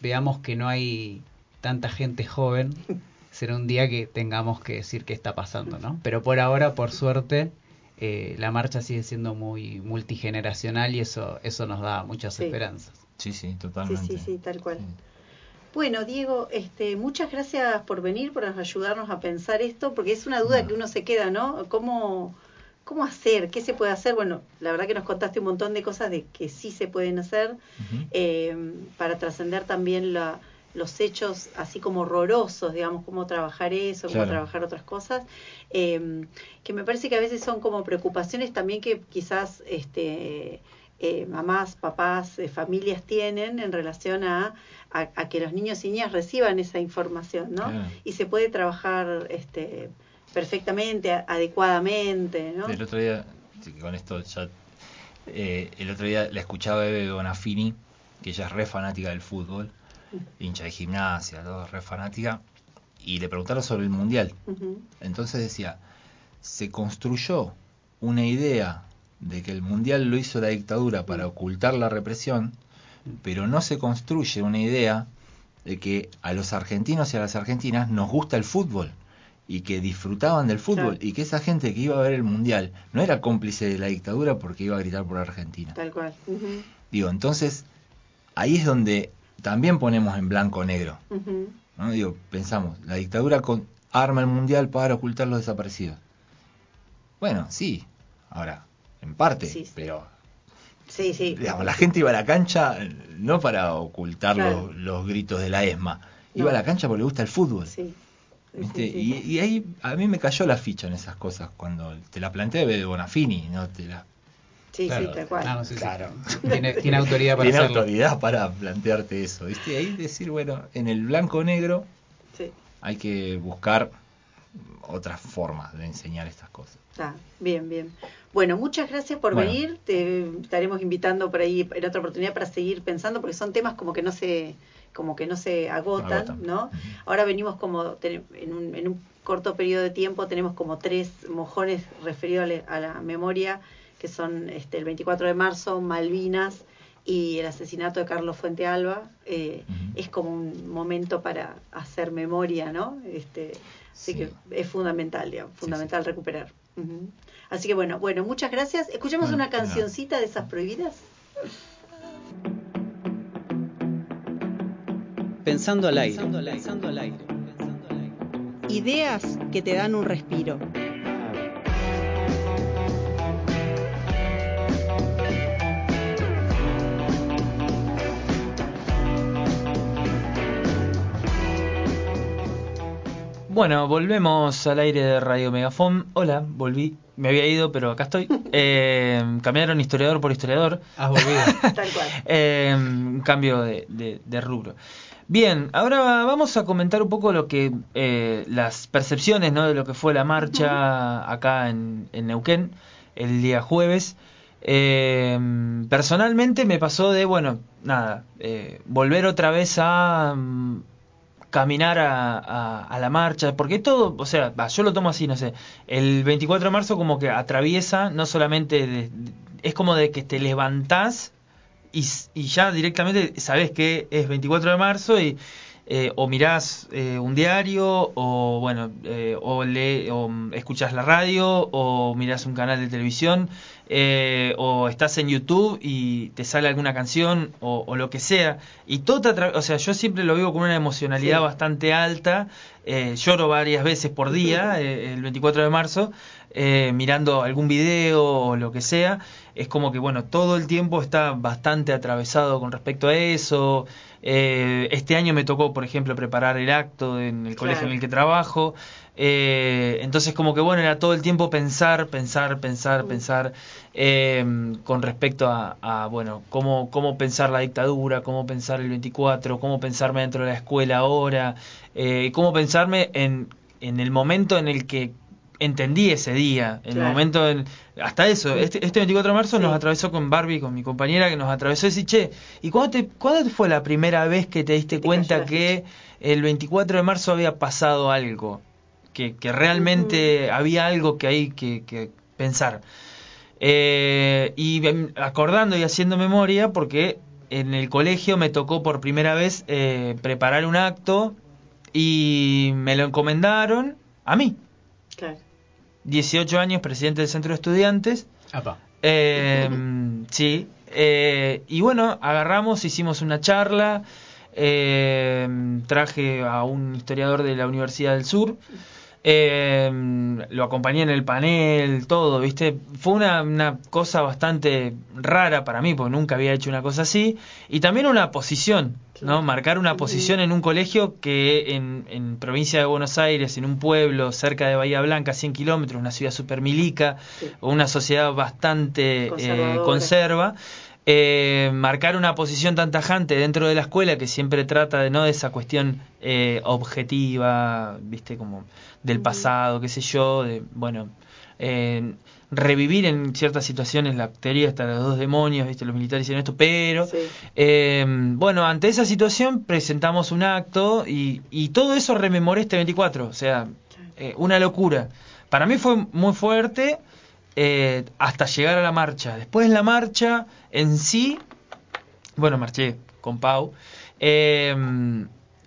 veamos que no hay tanta gente joven, [LAUGHS] será un día que tengamos que decir qué está pasando, ¿no? Pero por ahora, por suerte, eh, la marcha sigue siendo muy multigeneracional y eso, eso nos da muchas Sí. esperanzas. Sí, sí, Sí, totalmente. sí, sí, tal cual. Sí. Bueno, Diego, este, muchas gracias por venir, por ayudarnos a pensar esto, porque es una duda No. que uno se queda, ¿no? ¿Cómo, ¿Cómo hacer? ¿Qué se puede hacer? Bueno, la verdad que nos contaste un montón de cosas de que sí se pueden hacer eh, para trascender también la, los hechos así como horrorosos, digamos, cómo trabajar eso, cómo Claro. trabajar otras cosas, eh, que me parece que a veces son como preocupaciones también que quizás este, eh, mamás, papás, eh, familias tienen en relación a, a, a que los niños y niñas reciban esa información, ¿no? Claro. Y se puede trabajar este, perfectamente, a- adecuadamente, ¿no? El otro día, con esto ya Eh, el otro día la escuchaba Eve Bonafini, que ella es re fanática del fútbol, hincha de gimnasia, todo re fanática, y le preguntaron sobre el mundial. Entonces decía, se construyó una idea de que el mundial lo hizo la dictadura para ocultar la represión, pero no se construye una idea de que a los argentinos y a las argentinas nos gusta el fútbol y que disfrutaban del fútbol Claro. y que esa gente que iba a ver el mundial no era cómplice de la dictadura porque iba a gritar por Argentina. Tal cual. Digo, entonces ahí es donde también ponemos en blanco negro. ¿no? Digo, pensamos, la dictadura con, arma el mundial para ocultar los desaparecidos. Bueno, sí, ahora, en parte, Sí, sí. pero Sí, sí. digamos, la gente iba a la cancha eh, no para ocultar Claro. los, los gritos de la ESMA, iba No. a la cancha porque le gusta el fútbol. Sí. Sí, ¿viste? sí, sí. Y, y ahí a mí me cayó la ficha en esas cosas cuando te la planteé de Bonafini, no te la Sí, Claro. sí, tal cual. Ah, no, sí, sí. Claro. Tiene, tiene autoridad para tiene hacerlo. autoridad para plantearte eso, ¿viste? Ahí decir, bueno, en el blanco negro Sí. hay que buscar otras formas de enseñar estas cosas. Está, bien, bien. Bueno, muchas gracias por Bueno. venir. Te estaremos invitando por ahí en otra oportunidad para seguir pensando, porque son temas como que no se, como que no se agotan, Agotan. ¿no? Ahora venimos como ten- en un, en un corto periodo de tiempo tenemos como tres mojones referidos a la- memoria, que son este, el 24 de marzo, Malvinas y el asesinato de Carlos Fuente Alba. Eh. Es como un momento para hacer memoria, ¿no? Este, así Sí. que es fundamental, digamos, Sí, fundamental recuperar. Así que bueno, bueno, muchas gracias. Escuchamos Bueno, una cancioncita de esas prohibidas. Pensando al aire. Ideas que te dan un respiro. Bueno, volvemos al aire de Radio Megafon. Hola, volví. Me había ido, pero acá estoy. [LAUGHS] Eh, cambiaron historiador por historiador. Has volvido. [LAUGHS] Tal cual. Eh, un cambio de, de- de rubro. Bien, ahora vamos a comentar un poco lo que eh, las percepciones ¿no? de lo que fue la marcha acá en, en Neuquén el día jueves. Eh, personalmente me pasó de, bueno, nada, eh, volver otra vez a mm, caminar a, a- a la marcha, porque todo, o sea, yo lo tomo así, no sé, el 24 de marzo como que atraviesa, no solamente, es como de que te levantás y, y ya directamente sabes que es 24 de marzo y eh, o mirás eh, un diario o bueno eh, o le o escuchás la radio o mirás un canal de televisión eh, o estás en YouTube y te sale alguna canción o, o lo que sea y todo o sea yo siempre lo vivo con una emocionalidad Sí. bastante alta eh, lloro varias veces por día eh, el 24 de marzo eh, mirando algún video o lo que sea, es como que, bueno, todo el tiempo está bastante atravesado con respecto a eso. Eh, este año me tocó, por ejemplo, preparar el acto en el colegio en el que trabajo. Eh, entonces, como que, bueno, era todo el tiempo pensar, pensar, pensar, Mm. pensar eh, con respecto a, a, bueno, cómo, cómo pensar la dictadura, cómo pensar el 24, cómo pensarme dentro de la escuela ahora, eh, cómo pensarme en, en el momento en el que entendí ese día, el Claro. momento en, hasta eso, este, este 24 de marzo Sí. nos atravesó con Barbie, con mi compañera, que nos atravesó y decir, che, ¿y cuándo, te, cuándo fue la primera vez que te diste cuenta que el 24 de marzo había pasado algo? Que, que realmente había algo que hay que, que pensar. Eh, y em, acordando y haciendo memoria, porque en el colegio me tocó por primera vez eh, preparar un acto y me lo encomendaron a mí. Claro. 18 años, presidente del centro de estudiantes. Apa. Eh, sí. eh, y bueno, agarramos, hicimos una charla. eh, traje a un historiador de la Universidad del Sur. Eh, lo acompañé en el panel, todo, ¿viste? Fue una, una cosa bastante rara para mí, porque nunca había hecho una cosa así. Y también una posición, ¿no? Marcar una posición en un colegio que en, en provincia de Buenos Aires, en un pueblo cerca de Bahía Blanca, 100 kilómetros, una ciudad supermilica, Sí. una sociedad bastante eh, conserva, eh, marcar una posición tan tajante dentro de la escuela que siempre trata de no de esa cuestión eh, objetiva, viste, como del pasado, qué sé yo, de, bueno, eh, revivir en ciertas situaciones la teoría hasta los dos demonios, ¿viste? los militares hicieron esto, pero Sí. eh, bueno, ante esa situación presentamos un acto y, y todo eso rememoré este 24, o sea, eh, una locura. Para mí fue muy fuerte eh, hasta llegar a la marcha. Después la marcha en sí, bueno, marché con Pau. Eh,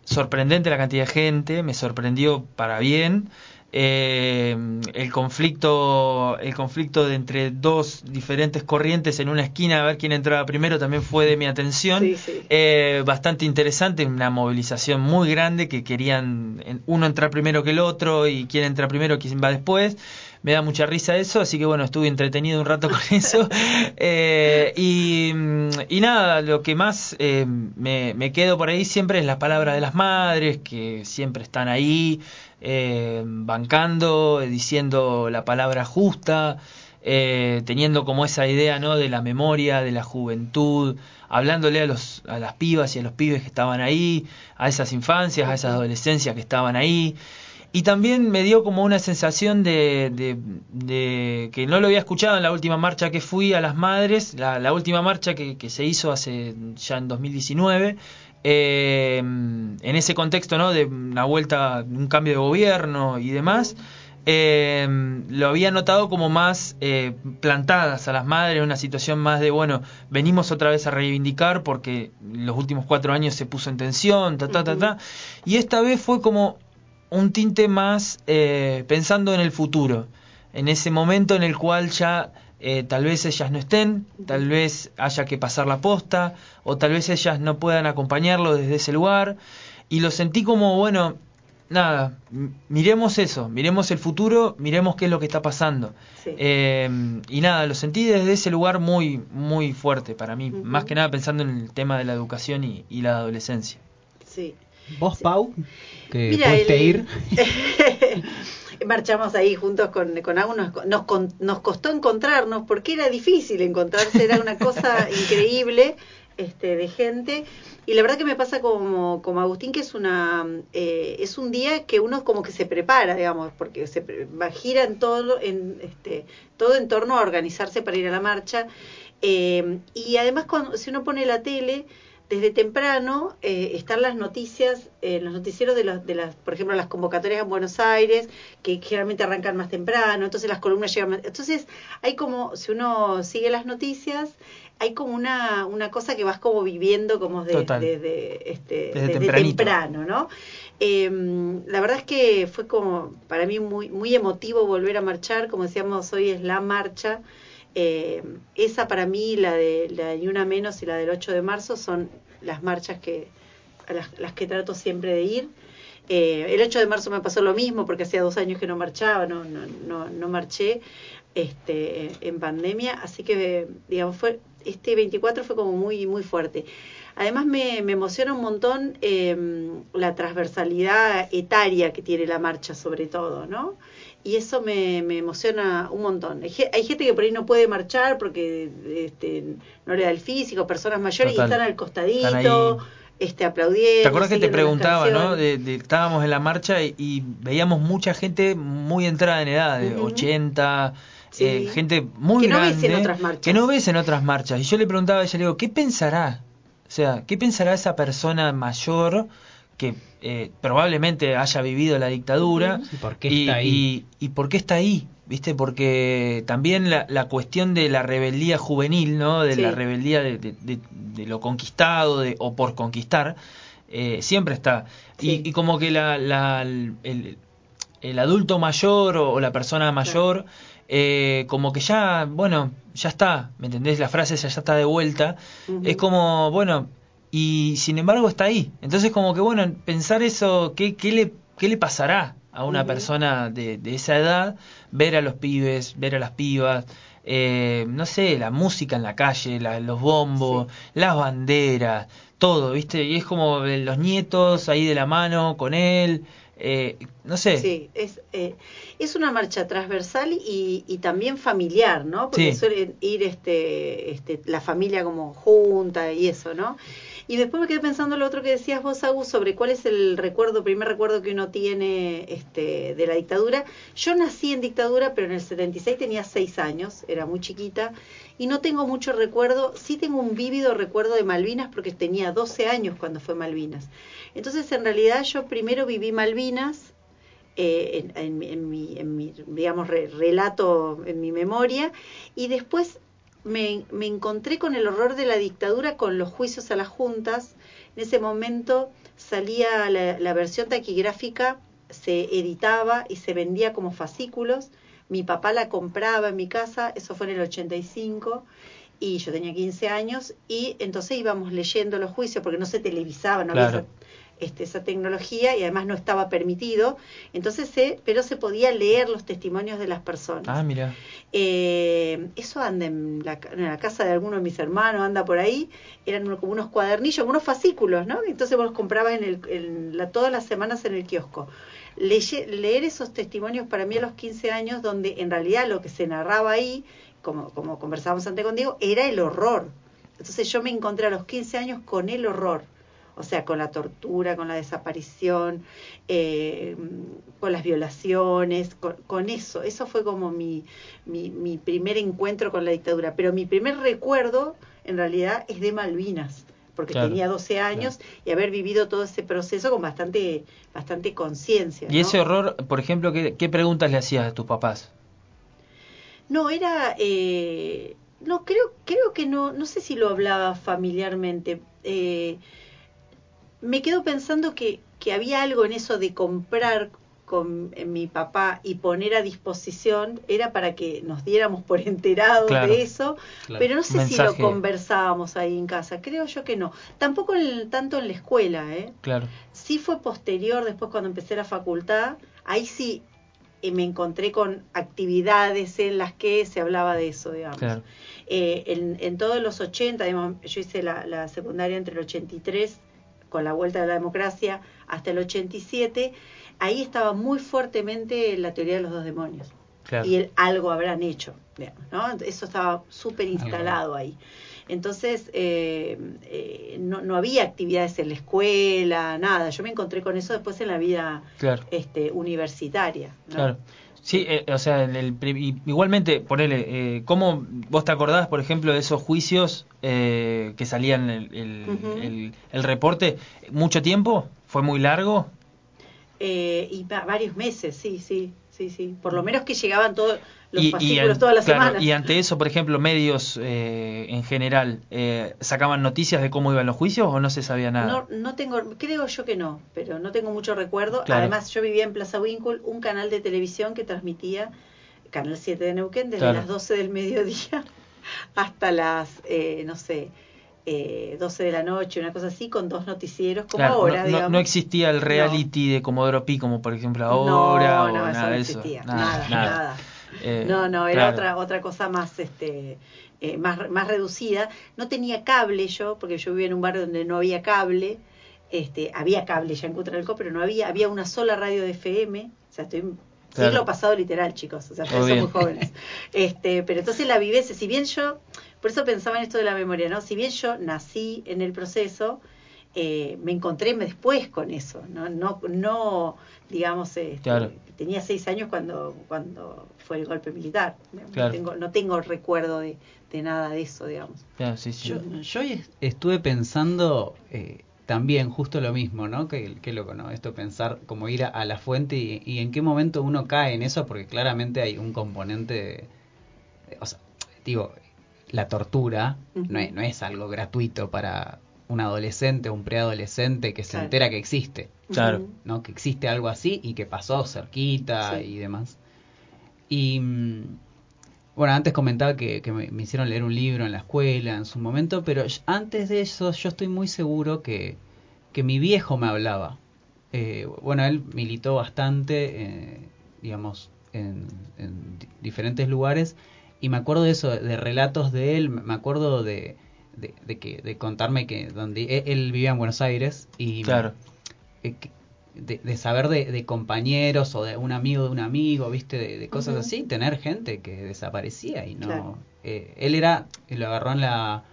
sorprendente la cantidad de gente, me sorprendió para bien. Eh, el conflicto el conflicto de entre dos diferentes corrientes en una esquina a ver quién entraba primero también fue de mi atención Sí, sí. Eh, bastante interesante una movilización muy grande que querían uno entrar primero que el otro y quién entra primero quién va después me da mucha risa eso, así que bueno, estuve entretenido un rato [LAUGHS] con eso. Eh, y, y nada, lo que más eh, me, me quedo por ahí siempre es la palabra de las madres, que siempre están ahí, eh, bancando, diciendo la palabra justa, eh, teniendo como esa idea ¿no? de la memoria, de la juventud, hablándole a, los, a las pibas y a los pibes que estaban ahí, a esas infancias, a esas adolescencias que estaban ahí. Y también me dio como una sensación de, de- de que no lo había escuchado en la última marcha que fui a las madres, la, la última marcha que, que se hizo hace ya en 2019, eh, en ese contexto ¿no? de una vuelta, un cambio de gobierno y demás. eh, lo había notado como más eh, plantadas a las madres, una situación más de, bueno, venimos otra vez a reivindicar porque los últimos cuatro años se puso en tensión, ta, ta, ta, ta. Y esta vez fue como un tinte más eh, pensando en el futuro, en ese momento en el cual ya eh, tal vez ellas no estén, tal vez haya que pasar la posta, o tal vez ellas no puedan acompañarlo desde ese lugar, y lo sentí como, bueno, nada, miremos eso, miremos el futuro, miremos qué es lo que está pasando. Sí. Eh, y nada, lo sentí desde ese lugar muy, muy fuerte para mí, más que nada pensando en el tema de la educación y, y la adolescencia. Sí. ¿Vos, Pau? Que Mira, pudiste el- ir. [LAUGHS] Marchamos ahí juntos con, con Agus, nos, con- nos costó encontrarnos porque era difícil encontrarse, era una cosa [LAUGHS] increíble este, de gente. Y la verdad que me pasa como, como Agustín, que es una eh, es un día que uno como que se prepara, digamos, porque se va, gira en todo, en, este, todo en torno a organizarse para ir a la marcha. Eh, y además, cuando, si uno pone la tele, desde temprano eh, están las noticias, eh, los noticieros de, los, de las, por ejemplo, las convocatorias en Buenos Aires, que generalmente arrancan más temprano, entonces las columnas llegan más. Entonces, hay como, si uno sigue las noticias, hay como una, una cosa que vas como viviendo como de- desde, este, Desde temprano, ¿no? Eh, la verdad es que fue como para mí muy, muy emotivo volver a marchar, como decíamos, hoy es la marcha. Eh, esa para mí, la de la de Una Menos y la del 8 de marzo, son las marchas que a las, las que trato siempre de ir. Eh, el 8 de marzo me pasó lo mismo porque hacía dos años que no marchaba, no, no, no, no marché este, en pandemia, así que digamos fue este 24 fue como muy muy fuerte. Además me, me emociona un montón eh, la transversalidad etaria que tiene la marcha sobre todo, ¿no? Y eso me, me emociona un montón. Hay, ge- hay gente que por ahí no puede marchar porque este, no le da el físico, personas mayores Total. y están al costadito, Están este, aplaudiendo. ¿Te acuerdas que te preguntaba, no? De, de- estábamos en la marcha y, y veíamos mucha gente muy entrada en edad, de Ujú. 80, Sí. eh, gente muy Que no ves grande. en otras marchas. Que no ves en otras marchas. Y yo le preguntaba a ella, le digo, ¿qué pensará? O sea, ¿qué pensará esa persona mayor que eh, probablemente haya vivido la dictadura? ¿Y por qué y, está ahí? y- y por qué está ahí? ¿Viste? Porque también la, la cuestión de la rebeldía juvenil, ¿no? De Sí. la rebeldía de, de- de- de lo conquistado de, o por conquistar, eh, siempre está. Sí. Y, y como que la, la- el, el adulto mayor o, o la persona mayor, eh, como que ya, bueno, ya está, ¿me entendés? La frase esa ya está de vuelta. Es como, bueno, y sin embargo está ahí. Entonces como que, bueno, pensar eso, ¿qué, qué, le, qué le pasará a una persona de, de esa edad? Ver a los pibes, ver a las pibas. eh, no sé, la música en la calle, la- los bombos, las banderas, todo, ¿viste? Y es como eh, los nietos ahí de la mano con él, eh, no sé. Sí, es, eh, es una marcha transversal y, y también familiar, ¿no? Porque Sí. suelen ir este, este, la familia como junta y eso, ¿no? Y después me quedé pensando lo otro que decías vos, Agus, sobre cuál es el recuerdo, primer recuerdo que uno tiene este, de la dictadura. Yo nací en dictadura, pero en el 76 tenía 6 años, era muy chiquita, y no tengo mucho recuerdo, sí tengo un vívido recuerdo de Malvinas porque tenía 12 años cuando fue Malvinas. Entonces, en realidad yo primero viví Malvinas, eh, en, en, mi, en, mi, digamos, relato, en mi memoria, y después me, me, encontré con el horror de la dictadura, con los juicios a las juntas. En ese momento salía la, la versión taquigráfica, se editaba y se vendía como fascículos. Mi papá la compraba en mi casa, eso fue en el 85 y yo tenía 15 años y entonces íbamos leyendo los juicios porque no se televisaba, no había este, esa tecnología y además no estaba permitido, entonces se, pero se podía leer los testimonios de las personas. Ah, mira. Eh, eso anda en la, en la casa de alguno de mis hermanos, anda por ahí, eran como unos cuadernillos, unos fascículos, ¿no? Entonces vos los comprabas en el, en la, todas las semanas en el kiosco. Leye- leer esos testimonios para mí a los 15 años, donde en realidad lo que se narraba ahí, como, como conversábamos antes con Diego, era el horror. Entonces yo me encontré a los 15 años con el horror. O sea, con la tortura, con la desaparición, eh, con las violaciones, con, con eso. Eso fue como mi, mi, mi primer encuentro con la dictadura. Pero mi primer recuerdo, en realidad, es de Malvinas, porque Claro, tenía 12 años y haber vivido todo ese proceso con bastante, bastante conciencia. Y ¿no? ese horror, por ejemplo, ¿qué, qué preguntas le hacías a tus papás? No, era, eh, no creo, creo que no, no sé si lo hablaba familiarmente. Eh, me quedo pensando que, que había algo en eso de comprar con mi papá y poner a disposición, era para que nos diéramos por enterados Claro. de eso, Claro. pero no sé si lo conversábamos ahí en casa, creo yo que no. Tampoco en- tanto en la escuela, ¿eh? Claro. sí fue posterior, después cuando empecé la facultad, ahí sí eh, me encontré con actividades en las que se hablaba de eso, digamos. Claro. Eh, en, en todos los 80, digamos, yo hice la, la secundaria entre el 83, con la vuelta de la democracia, hasta el 87, ahí estaba muy fuertemente la teoría de los dos demonios. Claro. Y el, algo habrán hecho. Eso estaba súper instalado ahí. Entonces, eh, eh, no, no había actividades en la escuela, nada. Yo me encontré con eso después en la vida Claro. este, universitaria. ¿no? Claro. Sí, eh, o sea, el, i- igualmente, ponele, eh, ¿cómo vos te acordás, por ejemplo, de esos juicios eh, que salían el, el, el- el reporte? ¿Mucho tiempo? ¿Fue muy largo? Eh, y va- varios meses, sí, sí, sí, sí. Por lo menos que llegaban todos los y, fascículos todas las claro, semanas. y ante eso, por ejemplo, medios eh, en general, eh, ¿sacaban noticias de cómo iban los juicios o no se sabía nada? No, no tengo, creo yo que no, pero no tengo mucho recuerdo. Claro. Además, yo vivía en Plaza Winkle, un canal de televisión que transmitía, Canal 7 de Neuquén, desde Claro. las 12 del mediodía [LAUGHS] hasta las, eh, no sé, eh, 12 de la noche, una cosa así, con dos noticieros, como Claro, ahora, no, no- digamos. no existía el reality de Comodoro Pi como por ejemplo ahora no, o eso nada eso. existía, nada, nada. Eh, No, no, era claro. otra otra cosa más este eh, más más reducida. No tenía cable yo, porque yo vivía en un barrio donde no había cable. Este, había cable ya en Cutralcó, pero no había había una sola radio de FM. O sea, estoy Claro. siglo pasado literal, chicos, o sea, ustedes son muy jóvenes. [LAUGHS] Este, pero entonces la vivencia, si bien yo, por eso pensaba en esto de la memoria, ¿no? Si bien yo nací en el proceso, eh, me encontré después con eso, no, no, no digamos, este, Claro. tenía seis años cuando, cuando fue el golpe militar. No, tengo, no tengo recuerdo de, de nada de eso, digamos. Claro, sí, sí. Yo, yo estuve pensando eh, también justo lo mismo, ¿no? Que, que loco, ¿no? Esto pensar como ir a, a la fuente y, y en qué momento uno cae en eso, porque claramente hay un componente, de- de- o sea, digo, la tortura no, es, no es algo gratuito para un adolescente o un preadolescente que se Claro. entera que existe, Claro. ¿no? Que existe algo así y que pasó cerquita Sí. y demás. Y mm, bueno, antes comentaba que, que me, me hicieron leer un libro en la escuela en su momento, pero antes de eso yo estoy muy seguro que, que mi viejo me hablaba. Eh, bueno, él militó bastante, eh, digamos, en, en di- diferentes lugares y me acuerdo de eso, de relatos de él, me acuerdo de, de, de que, de contarme que donde él, él vivía en Buenos Aires y Claro. eh, de, de saber de, de compañeros o de un amigo de un amigo, viste, de, de cosas así, tener gente que desaparecía y no. Claro. eh, él era, lo agarró en la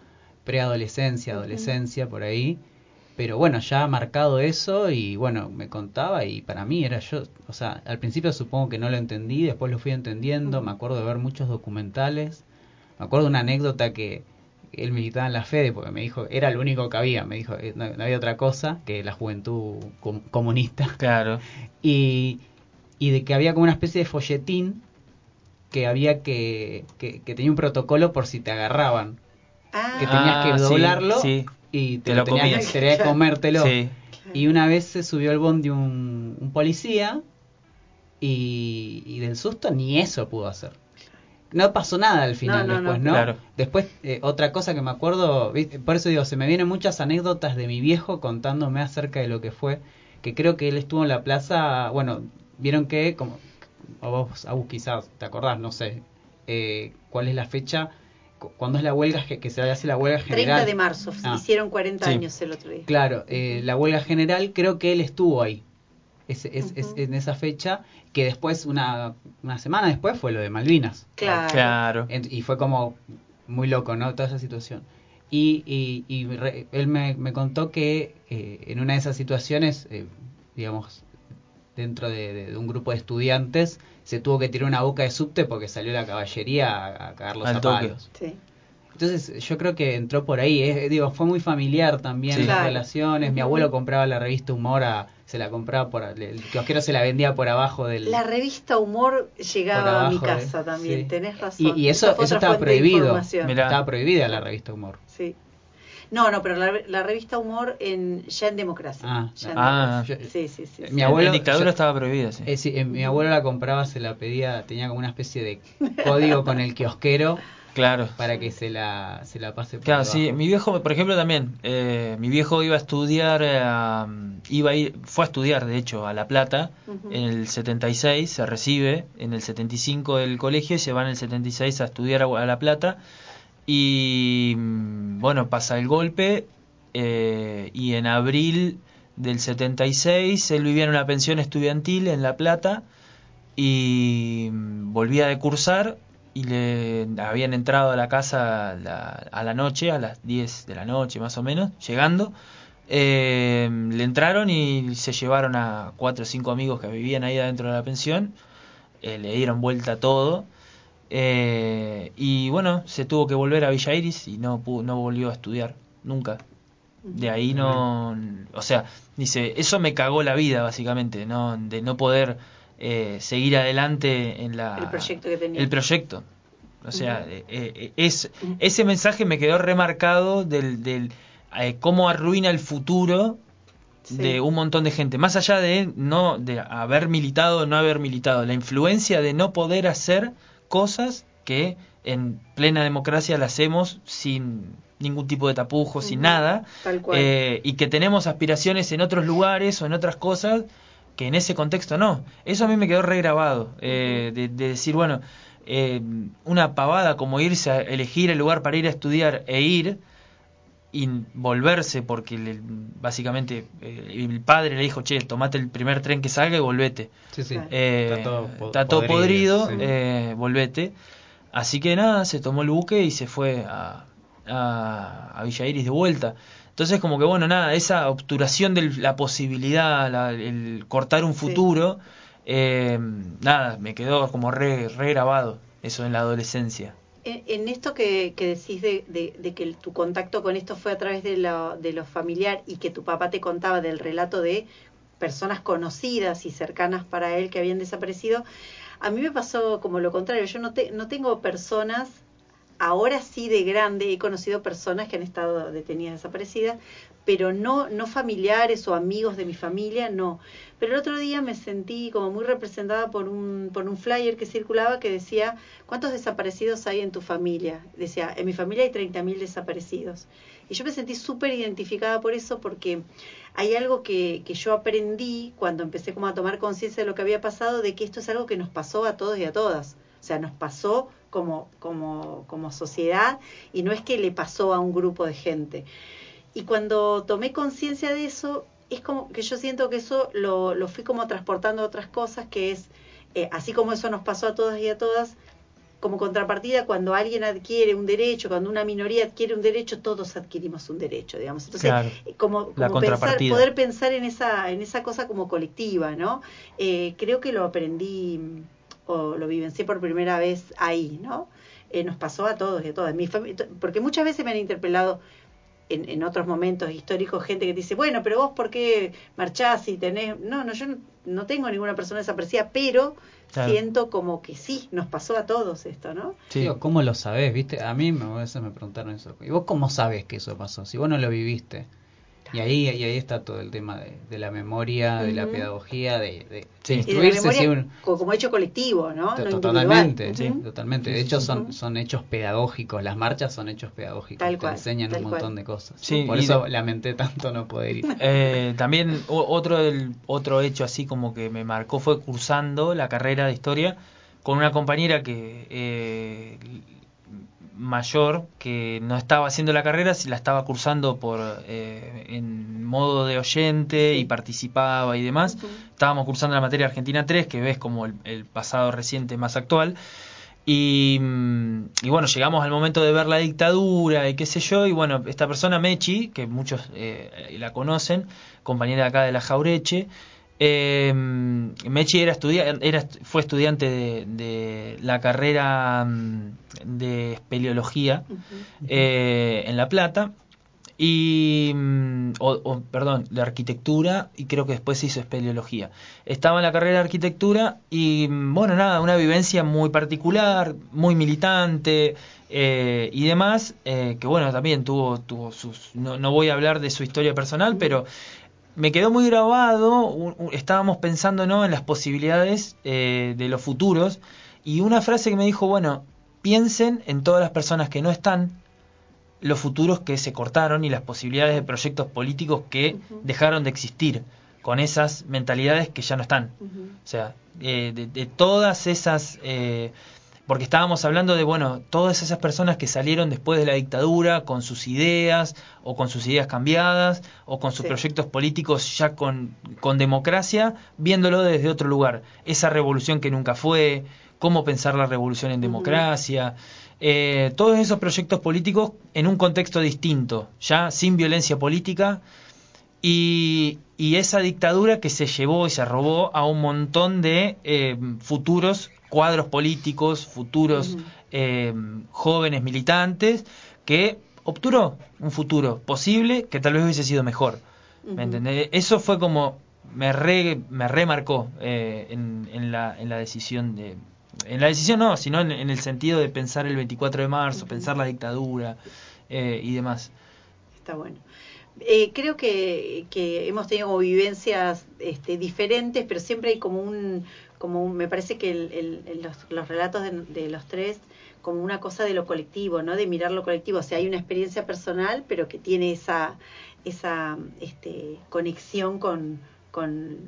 preadolescencia, adolescencia, por ahí. Pero bueno, ya ha marcado eso y bueno, me contaba y para mí era yo, o sea, al principio supongo que no lo entendí, después lo fui entendiendo, me acuerdo de ver muchos documentales, me acuerdo de una anécdota que él militaba en la FEDE porque me dijo, era lo único que había, me dijo, eh, no, no había otra cosa que la juventud com- comunista. Claro. [LAUGHS] Y, y de que había como una especie de folletín que había que, que, que tenía un protocolo por si te agarraban, Ah, que tenías Ah, que sí, doblarlo sí. y te, Te lo lo tenías, comías. tenías que comértelo. Sí. Y una vez se subió al bondi un, un policía y, y del susto ni eso pudo hacer. No pasó nada al final No, no, después, no. ¿no? Claro. Después, eh, otra cosa que me acuerdo, ¿viste? por eso digo, se me vienen muchas anécdotas de mi viejo contándome acerca de lo que fue, que creo que él estuvo en la plaza, bueno, vieron que, como a vos, Agus, quizás te acordás, no sé, eh, cuál es la fecha, cu- cuándo es la huelga, que, que se hace la huelga 30 general. de marzo, Ah. hicieron 40 Sí. años el otro día. Claro, eh, la huelga general, creo que él estuvo ahí. Es, es- es Ujú. en esa fecha, que después, una, una semana después, fue lo de Malvinas. Claro. Claro. En- y fue como muy loco, ¿no? Toda esa situación. Y, y, y re- él me, me contó que eh, en una de esas situaciones, eh, digamos, dentro de, de- de un grupo de estudiantes, se tuvo que tirar una boca de subte porque salió la caballería a, a cagar los Al zapatos. Sí. Entonces yo creo que entró por ahí, eh, digo, fue muy familiar también Sí. las Claro. relaciones. Mi abuelo compraba la revista Humor, a- se la compraba por, el kiosquero se la vendía por abajo del... La revista Humor llegaba a mi casa eh, también, sí. tenés razón. Y, y eso, estaba prohibido. Estaba prohibida la revista Humor. Sí. No, no, pero la, la revista Humor en, ya en democracia. Ah, Ya en ah. democracia. sí, sí, sí. Mi sí. abuelo- en dictadura yo- estaba prohibida, sí. Eh, sí, eh, mi abuelo la compraba, se la pedía, tenía como una especie de código con el kiosquero Claro. para que se la, se la pase por Claro, debajo. sí, mi viejo, por ejemplo, también, eh, mi viejo iba a estudiar, eh, a- iba a ir, fue a estudiar, de hecho, a La Plata, Ujú. en el 76, se recibe, en el 75 del colegio, y se va en el 76 a estudiar a, a La Plata, y mm, bueno, pasa el golpe, eh, y en abril del 76 él vivía en una pensión estudiantil en La Plata, y mm, volvía de cursar y le habían entrado a la casa a la, noche, a las 10 de la noche más o menos, llegando. eh, le entraron y se llevaron a cuatro o cinco amigos que vivían ahí adentro de la pensión, eh, le dieron vuelta todo. eh, y bueno, se tuvo que volver a Villa Iris y no, no volvió a estudiar, nunca. De ahí no, o sea, dice, eso me cagó la vida básicamente, no, de no poder eh, seguir adelante en la El proyecto que tenía. el proyecto. O sea, eh, eh, es ese mensaje me quedó remarcado del, del eh, cómo arruina el futuro Sí. de un montón de gente, más allá de no de haber militado o no haber militado, la influencia de no poder hacer cosas que en plena democracia la hacemos sin ningún tipo de tapujo, sin nada, Tal cual. eh, y que tenemos aspiraciones en otros lugares o en otras cosas que en ese contexto no. Eso a mí me quedó regrabado, eh, de, de decir, bueno, eh, una pavada como irse a elegir el lugar para ir a estudiar e ir y volverse porque le- básicamente eh, el padre le dijo, che, tomate el primer tren que salga y volvete. Sí, sí. Eh, Está todo po- está todo podrido, podrido, sí. eh, volvete. Así que nada, se tomó el buque y se fue a, a, a Villa Iris de vuelta. Entonces como que bueno, nada, esa obturación de la posibilidad, la- el cortar un Sí. futuro, eh, nada, me quedó como re, re grabado eso en la adolescencia. En, en esto que, que decís de, de- de que tu contacto con esto fue a través de lo, de lo familiar y que tu papá te contaba del relato de personas conocidas y cercanas para él que habían desaparecido, a mí me pasó como lo contrario. Yo no, te- no tengo personas, ahora sí de grande he conocido personas que han estado detenidas desaparecidas, pero no, no familiares o amigos de mi familia, no. Pero el otro día me sentí como muy representada por un, por un flyer que circulaba que decía, ¿cuántos desaparecidos hay en tu familia? Decía, en mi familia hay 30.000 desaparecidos. Y yo me sentí súper identificada por eso porque hay algo que, que yo aprendí cuando empecé como a tomar conciencia de lo que había pasado, de que esto es algo que nos pasó a todos y a todas. O sea, nos pasó como, como, como sociedad y no es que le pasó a un grupo de gente. Y cuando tomé conciencia de eso, es como que yo siento que eso lo, lo fui como transportando a otras cosas, que es, eh, así como eso nos pasó a todas y a todas, como contrapartida, cuando alguien adquiere un derecho, cuando una minoría adquiere un derecho, todos adquirimos un derecho, digamos. Entonces, Claro. eh, como, como pensar, poder pensar en esa, en esa cosa como colectiva, ¿no? Eh, creo que lo aprendí o lo vivencié por primera vez ahí, ¿no? Eh, nos pasó a todos y a todas. Mi porque muchas veces me han interpelado en, en otros momentos históricos gente que dice, bueno, pero vos por qué marchás y tenés... No, no, yo no, no tengo ninguna persona desaparecida, pero Claro. siento como que sí, nos pasó a todos esto, ¿no? Sí. Digo, ¿Cómo lo sabés? ¿Viste? A mí me, a veces me preguntaron eso. ¿Y vos cómo sabes que eso pasó? Si vos no lo viviste. Y ahí, y ahí está todo el tema de, de la memoria, de la pedagogía, de, de Sí. De instruirse memoria si un- co- como hecho colectivo, ¿no? To- No Totalmente, totalmente. De hecho, son, son hechos pedagógicos. Las marchas son hechos pedagógicos. Tal Te enseñan tal un montón cual. de cosas. Sí, Por eso de- lamenté tanto no poder ir. [LAUGHS] Eh, también o- otro del, otro hecho así como que me marcó fue cursando la carrera de historia con una compañera que eh, mayor que no estaba haciendo la carrera, si la estaba cursando por eh, en modo de oyente Sí. y participaba y demás. Estábamos cursando la materia Argentina 3, que ves como el, el pasado reciente más actual. Y, mm, y bueno, llegamos al momento de ver la dictadura y qué sé yo, y bueno, esta persona Mechi, que muchos eh, la conocen, compañera acá de la Jaureche, eh, Mechi era estudia era, fue estudiante de, de la carrera mm, de espeleología eh, en La Plata y mm, o, o, perdón de arquitectura y creo que después se hizo espeleología. Estaba en la carrera de arquitectura y mm, bueno nada una vivencia muy particular muy militante eh, y demás eh, que bueno también tuvo tuvo sus no, no voy a hablar de su historia personal pero me quedó muy grabado, un- un- estábamos pensando ¿no? en las posibilidades eh, de los futuros y una frase que me dijo, bueno, piensen en todas las personas que no están, los futuros que se cortaron y las posibilidades de proyectos políticos que dejaron de existir con esas mentalidades que ya no están. O sea, eh, de, de todas esas... eh, porque estábamos hablando de, bueno, todas esas personas que salieron después de la dictadura con sus ideas, o con sus ideas cambiadas, o con sus Sí. proyectos políticos ya con, con democracia, viéndolo desde otro lugar. Esa revolución que nunca fue, cómo pensar la revolución en democracia, eh, todos esos proyectos políticos en un contexto distinto, ya sin violencia política, y, y esa dictadura que se llevó y se robó a un montón de eh, futuros cuadros políticos, futuros eh, jóvenes militantes, que obturó un futuro posible que tal vez hubiese sido mejor. ¿Me entendés? Eso fue como me re, me remarcó eh, en, en la, en la decisión de en la decisión no, sino en, en el sentido de pensar el 24 de marzo, pensar la dictadura eh, y demás. Está bueno. Eh, creo que, que hemos tenido como vivencias este, diferentes, pero siempre hay como un, como un- me parece que el- los, los relatos de, de los tres, como una cosa de lo colectivo, ¿no? De mirar lo colectivo. O sea, hay una experiencia personal, pero que tiene esa, esa este, conexión con, con,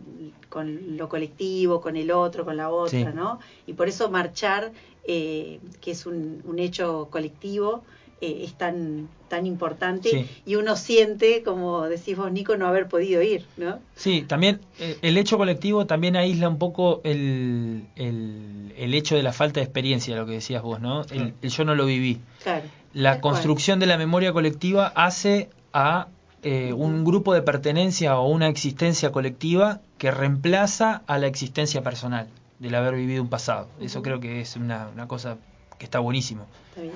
con lo colectivo, con el otro, con la otra, Sí. ¿no? Y por eso marchar, eh, que es un, un hecho colectivo, eh, es tan, tan importante Sí. y uno siente, como decís vos, Nico, no haber podido ir, ¿no? Sí, también eh, el hecho colectivo también aísla un poco el, el, el hecho de la falta de experiencia, lo que decías vos, ¿no? El, el yo no lo viví. Claro. La construcción de la memoria colectiva hace a eh, un grupo de pertenencia o una existencia colectiva que reemplaza a la existencia personal del haber vivido un pasado. Eso creo que es una, una cosa que está buenísimo. Está bien.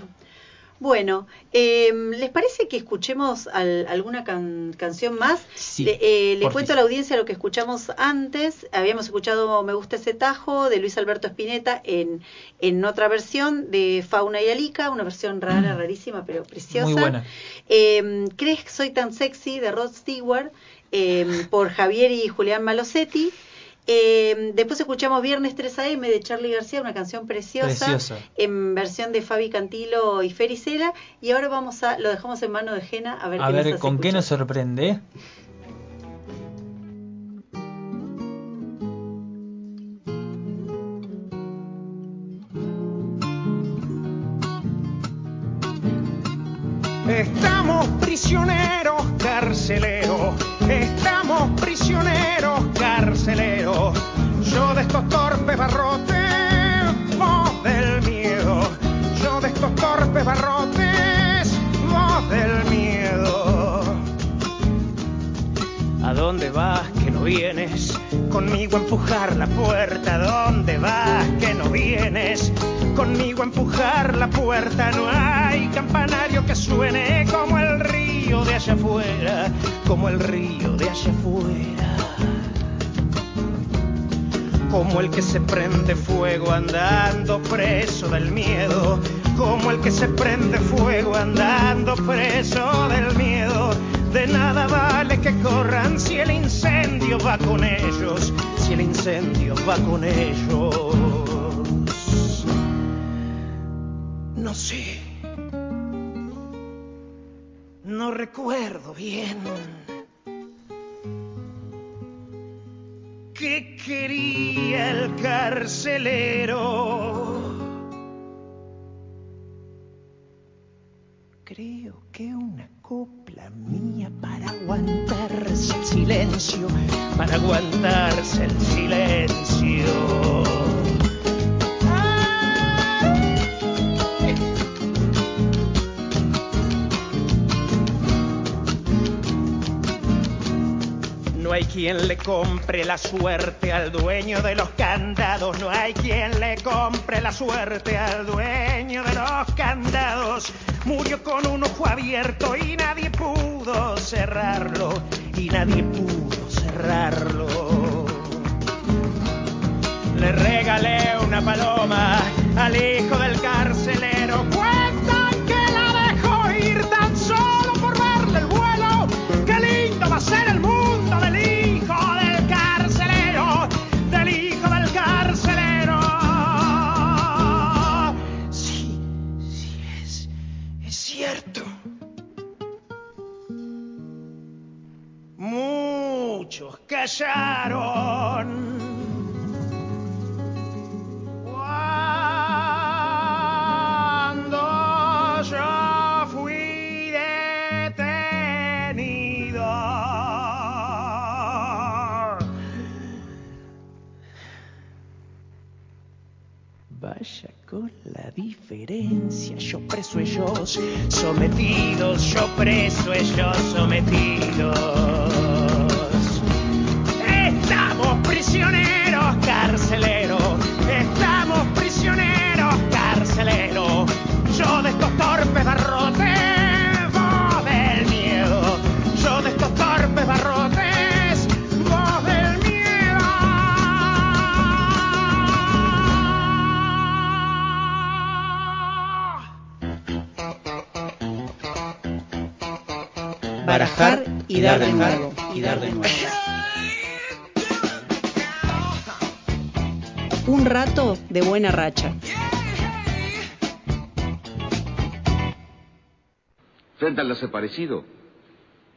Bueno, eh, ¿les parece que escuchemos al- alguna can- canción más? Sí, le eh, le porfis. cuento a la audiencia lo que escuchamos antes. Habíamos escuchado Me gusta ese tajo de Luis Alberto Spinetta en, en otra versión de Fauna y Alica, una versión rara, rarísima, pero preciosa. Muy buena. Eh, ¿Crees que soy tan sexy? de Rod Stewart eh, por Javier y Julián Malosetti. Eh, después escuchamos Viernes 3 AM de Charlie García, una canción preciosa, Preciosa. en versión de Fabi Cantilo y Fericela. Y ahora vamos a, lo dejamos en mano de Jena a ver A qué nos hace ¿con qué nos sorprende? Estamos prisioneros carceleros, Estamos prisioneros, carceleros. Yo de estos torpes barrotes, vos del miedo. Yo de estos torpes barrotes, vos del miedo. ¿A dónde vas que no vienes? Conmigo a empujar la puerta. ¿A dónde vas que no vienes? Conmigo a empujar la puerta. No hay campanario que suene como el allá afuera. Como el río de allá afuera. Como el que se prende fuego andando preso del miedo. Como el que se prende fuego andando preso del miedo. De nada vale que corran si el incendio va con ellos, si el incendio va con ellos. No sé. No recuerdo bien. ¿Qué quería el carcelero? Creo que una copla mía para aguantarse el silencio, para aguantarse el silencio. No hay quien le compre la suerte al dueño de los candados. No hay quien le compre la suerte al dueño de los candados. Murió con un ojo abierto y nadie pudo cerrarlo. Y nadie pudo cerrarlo. Le regalé una paloma al hijo del Cuando yo fui detenido. Vaya con la diferencia, yo preso ellos sometidos, yo preso ellos sometidos. Frente al desaparecido,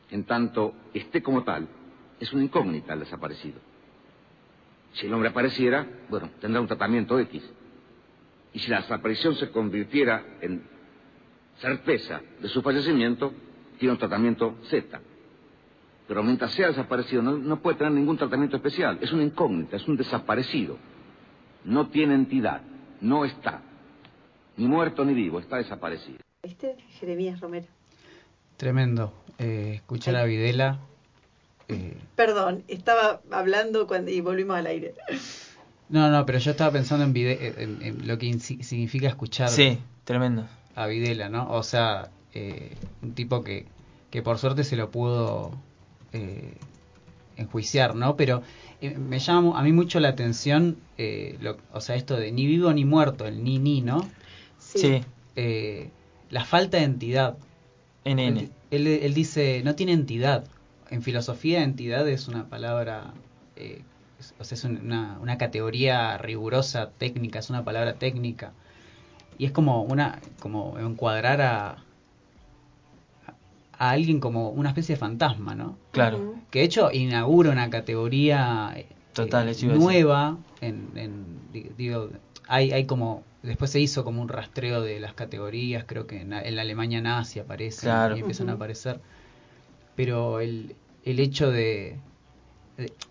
en tanto esté como tal, es una incógnita el desaparecido. Si el hombre apareciera, bueno, tendrá un tratamiento X. Y si la desaparición se convirtiera en certeza de su fallecimiento, tiene un tratamiento Z. Pero mientras sea desaparecido, no, no puede tener ningún tratamiento especial. Es una incógnita, es un desaparecido. No tiene entidad, no está. Ni muerto ni vivo, está desaparecido. ¿Viste? Jeremías Romero. Tremendo. Eh, escuchar a Videla. eh, Perdón, estaba hablando cuando, y volvimos al aire. no, no, pero yo estaba pensando en, Vide- en- en lo que significa escuchar Sí, tremendo. a Videla, ¿no? O sea, eh, un tipo que, que por suerte se lo pudo eh, enjuiciar, ¿no? Pero me llama a mí mucho la atención, eh, lo- o sea, esto de ni vivo ni muerto, el ni ni, ¿no? Sí, Eh, la falta de entidad. NN. Él, él, él dice, no tiene entidad. En filosofía, entidad es una palabra, eh, es- o sea, es un- una, una categoría rigurosa, técnica, es una palabra técnica. Y es como una como encuadrar a, a alguien como una especie de fantasma, ¿no? Claro. Que de hecho inaugura una categoría eh, Total, eh, nueva. En, en- di- digo, hay, hay como. Después se hizo como un rastreo de las categorías, creo que en, la- en la Alemania nazi aparecen Claro. y empiezan a aparecer. Pero el, el hecho de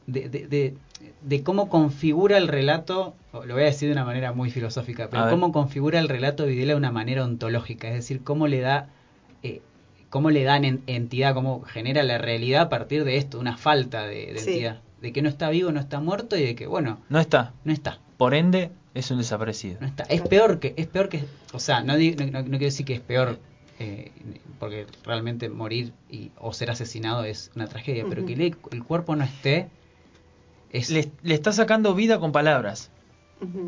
de, de, de- de- cómo configura el relato, lo voy a decir de una manera muy filosófica, pero cómo configura el relato de Videla de una manera ontológica, es decir, cómo le da, eh, cómo le dan en- entidad, cómo genera la realidad a partir de esto, una falta de, de Sí. entidad. De que no está vivo, no está muerto y de que, bueno, No está. no está. Por ende, es un desaparecido. No está. Es peor que, es peor que, o sea, no, no, no- no quiero decir que es peor, eh, porque realmente morir y, o ser asesinado es una tragedia, pero que le- el cuerpo no esté, es, Le, le está sacando vida con palabras.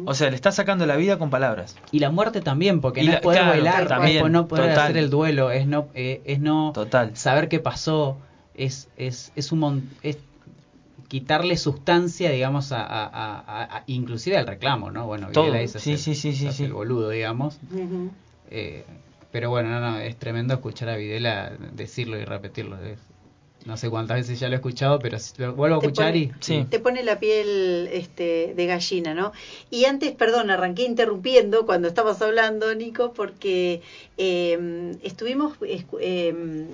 O sea, le está sacando la vida con palabras. y la muerte también, porque Y no la- es poder claro, bailar, también, es no poder total. hacer el duelo, es no, eh, es no Total. saber qué pasó, es, es, es un mon- es quitarle sustancia, digamos, a, a- a- a- a- inclusive al reclamo, ¿no? Bueno, Todo. Videla dice Sí, hacer- sí, sí, sí, hace sí. el boludo, digamos. Eh, pero bueno, no, no, es tremendo escuchar a Videla decirlo y repetirlo. es- no sé cuántas veces ya lo he escuchado, pero lo vuelvo a Te escuchar pone- y... Sí. Te pone la piel este, de gallina, ¿no? Y antes, perdón, arranqué interrumpiendo cuando estabas hablando, Nico, porque eh, estuvimos eh,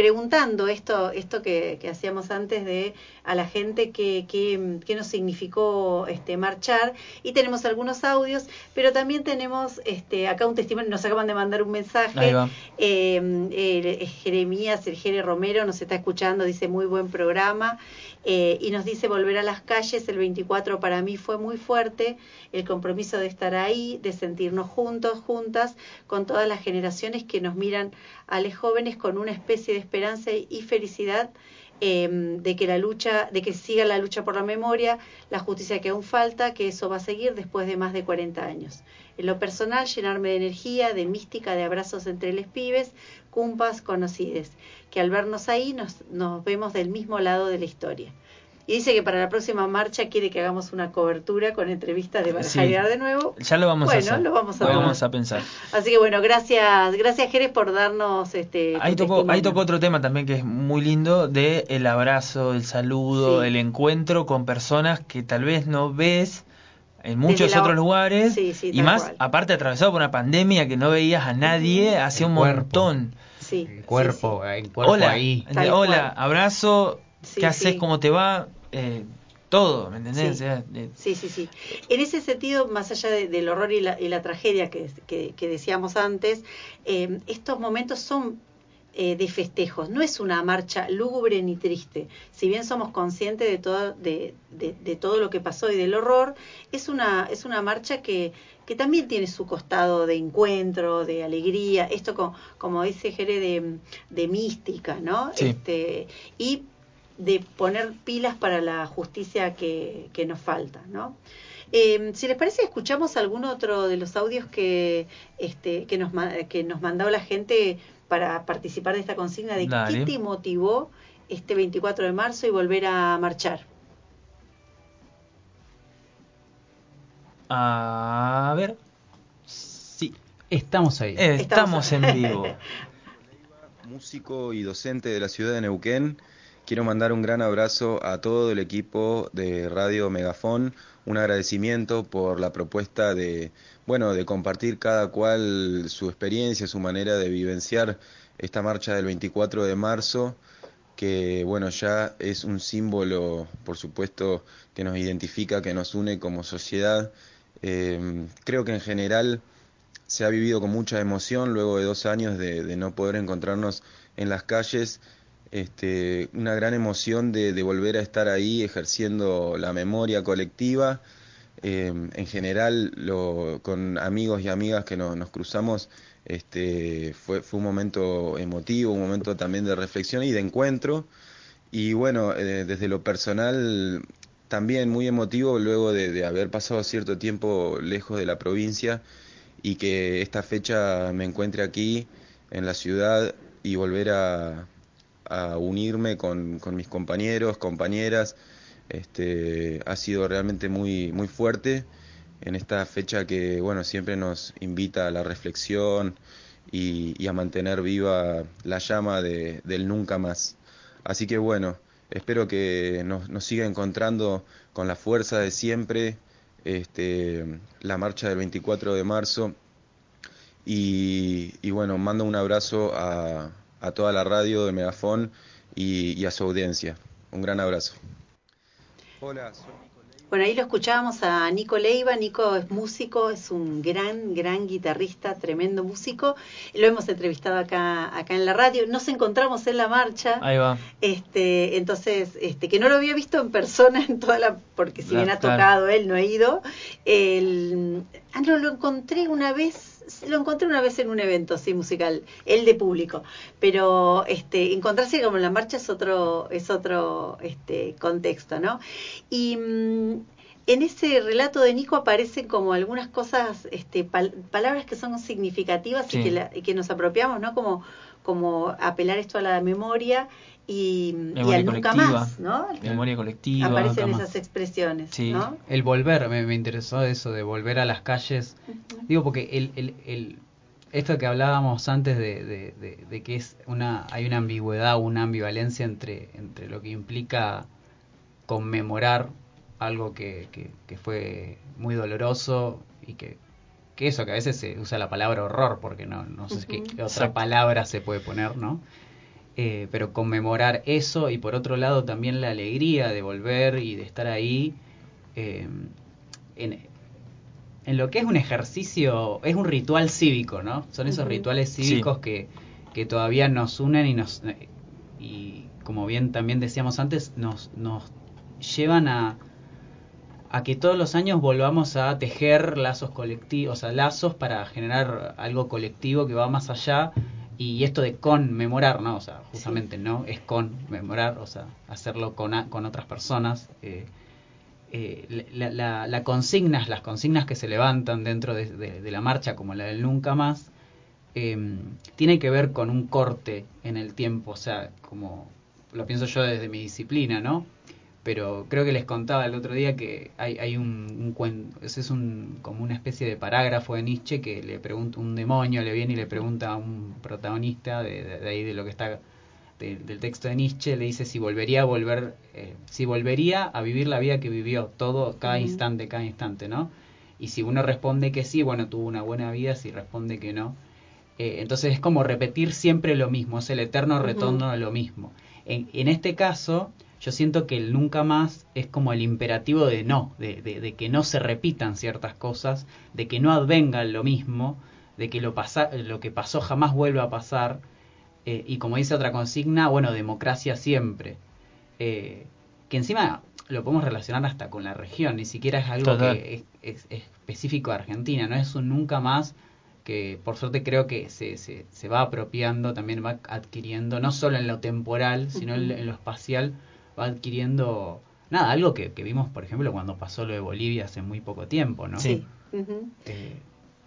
preguntando esto, esto que, que hacíamos antes de a la gente que, que, que nos significó este marchar. Y tenemos algunos audios, pero también tenemos este acá un testimonio, nos acaban de mandar un mensaje. Eh, eh, Jeremías, el Jere Romero nos está escuchando, dice muy buen programa eh, y nos dice volver a las calles, el 24 para mí fue muy fuerte, el compromiso de estar ahí, de sentirnos juntos, juntas, con todas las generaciones que nos miran a los jóvenes con una especie de esperanza y felicidad eh, de que la lucha, de que siga la lucha por la memoria, la justicia que aún falta, que eso va a seguir después de más de 40 años. En lo personal, llenarme de energía, de mística, de abrazos entre los pibes, cumpas conocides, que al vernos ahí nos, nos vemos del mismo lado de la historia. Y dice que para la próxima marcha quiere que hagamos una cobertura con entrevistas de Barajar Sí. y Dar de nuevo. Ya lo vamos Bueno, a hacer. lo vamos a Lo vamos a pensar. Así que bueno, gracias, gracias Jerez por darnos este. Ahí tocó, testimonio. ahí tocó otro tema también que es muy lindo de el abrazo, el saludo, Sí. el encuentro con personas que tal vez no ves en muchos la- otros lugares Sí, sí, y más cual. aparte atravesado por una pandemia que no veías a nadie hace un cuerpo. montón. Sí, cuerpo, sí. el cuerpo Hola, ahí. hola, cual. abrazo, Sí, ¿qué haces? ¿Cómo te va? Eh, todo, ¿me entendés? Sí. O sea, eh, Sí, sí, sí. En ese sentido, más allá de- del horror y la, y la tragedia que, que- que decíamos antes, eh, estos momentos son eh, de festejos. No es una marcha lúgubre ni triste. Si bien somos conscientes de todo, de, de- de todo lo que pasó y del horror, es una, es una marcha que, que también tiene su costado de encuentro, de alegría, esto co- como dice Jere, de, de mística, ¿no? Sí. Este, y de poner pilas para la justicia que, que nos falta, ¿no? Eh, si les parece, escuchamos algún otro de los audios que, este, que, nos, que nos mandó la gente para participar de esta consigna de Dale. qué te motivó este 24 de marzo y volver a marchar. a ver. Sí, Estamos ahí. eh, estamos en vivo. [LAUGHS] músico y docente de la ciudad de Neuquén. Quiero mandar un gran abrazo a todo el equipo de Radio Megafón, un agradecimiento por la propuesta de, bueno, de compartir cada cual su experiencia, su manera de vivenciar esta marcha del 24 de marzo, que bueno, ya es un símbolo, por supuesto, que nos identifica, que nos une como sociedad. Eh, creo que en general se ha vivido con mucha emoción luego de dos años de, de no poder encontrarnos en las calles, este, una gran emoción de, de volver a estar ahí ejerciendo la memoria colectiva. Eh, en general, lo, con amigos y amigas que nos, nos cruzamos, este, fue, fue un momento emotivo, un momento también de reflexión y de encuentro. Y bueno, eh, desde lo personal, también muy emotivo luego de, de haber pasado cierto tiempo lejos de la provincia y que esta fecha me encuentre aquí en la ciudad y volver a, a unirme con, con mis compañeros, compañeras, este, ha sido realmente muy, muy fuerte en esta fecha que bueno siempre nos invita a la reflexión y, y a mantener viva la llama de, del nunca más. Así que bueno, espero que nos, nos siga encontrando con la fuerza de siempre este, la marcha del 24 de marzo. Y, y bueno, mando un abrazo a, a toda la radio de Megafón y, y a su audiencia. Un gran abrazo. Hola, soy Nico Bueno, ahí lo escuchábamos a Nico Leiva. Nico es músico, es un gran, gran guitarrista, tremendo músico. Lo hemos entrevistado acá, acá en la radio. Nos encontramos en la marcha. Ahí va. Este, entonces, este, que no lo había visto en persona en toda la, porque si La- bien ha claro. tocado él, no ha ido. El, ah, no, lo encontré una vez lo encontré una vez en un evento, sí, musical, el de público, pero este, encontrarse como en la marcha es otro, es otro este, contexto, ¿no? Y mm, en ese relato de Nico aparecen como algunas cosas, este, pal- palabras que son significativas Sí. y, que la- y que nos apropiamos, ¿no? Como, como apelar esto a la memoria y, y al nunca más, ¿no? Memoria colectiva. Aparecen esas expresiones, Sí. ¿no? El volver, me, me interesó eso de volver a las calles. Digo, porque el, el, el- esto que hablábamos antes de, de- de- de que es una hay una ambigüedad, una ambivalencia entre, entre lo que implica conmemorar algo que, que, que fue muy doloroso y que, que eso, que a veces se usa la palabra horror, porque no, no sé qué, otra Exacto. palabra se puede poner, ¿no? Eh, pero conmemorar eso y por otro lado también la alegría de volver y de estar ahí eh, en, en lo que es un ejercicio, es un ritual cívico, ¿no? Son esos rituales cívicos que, que todavía nos unen y nos y como bien también decíamos antes, nos, nos llevan a, a que todos los años volvamos a tejer lazos colectivos, o sea, lazos para generar algo colectivo que va más allá y esto de conmemorar, ¿no? O sea, justamente, ¿no? Es conmemorar, o sea, hacerlo con, a- con otras personas. eh, eh, la, la- la consignas, las consignas que se levantan dentro de, de- de la marcha, como la del nunca más, eh, tiene que ver con un corte en el tiempo, o sea, como lo pienso yo desde mi disciplina, ¿no? Pero creo que les contaba el otro día que hay, hay un, un cuento, ese es un, como una especie de parágrafo de Nietzsche que le pregunta un demonio, le viene y le pregunta a un protagonista de, de- de ahí de lo que está de- del texto de Nietzsche, le dice si volvería a volver, eh, si volvería a vivir la vida que vivió, todo, cada instante, cada instante, ¿no? Y si uno responde que sí, bueno, tuvo una buena vida, si responde que no, eh, entonces es como repetir siempre lo mismo, es el eterno retorno a lo mismo. En, en este caso, yo siento que el nunca más es como el imperativo de no, de, de- de que no se repitan ciertas cosas, de que no advenga lo mismo, de que lo, pasa, lo que pasó jamás vuelva a pasar, eh, y como dice otra consigna, bueno, democracia siempre. Eh, que encima lo podemos relacionar hasta con la región, ni siquiera es algo Total. que es, es- es específico de Argentina, no es un nunca más que por suerte creo que se, se, se va apropiando, también va adquiriendo, no solo en lo temporal, sino en, en lo espacial, va adquiriendo, nada, algo que, que vimos, por ejemplo, cuando pasó lo de Bolivia hace muy poco tiempo, ¿no? Sí. Eh,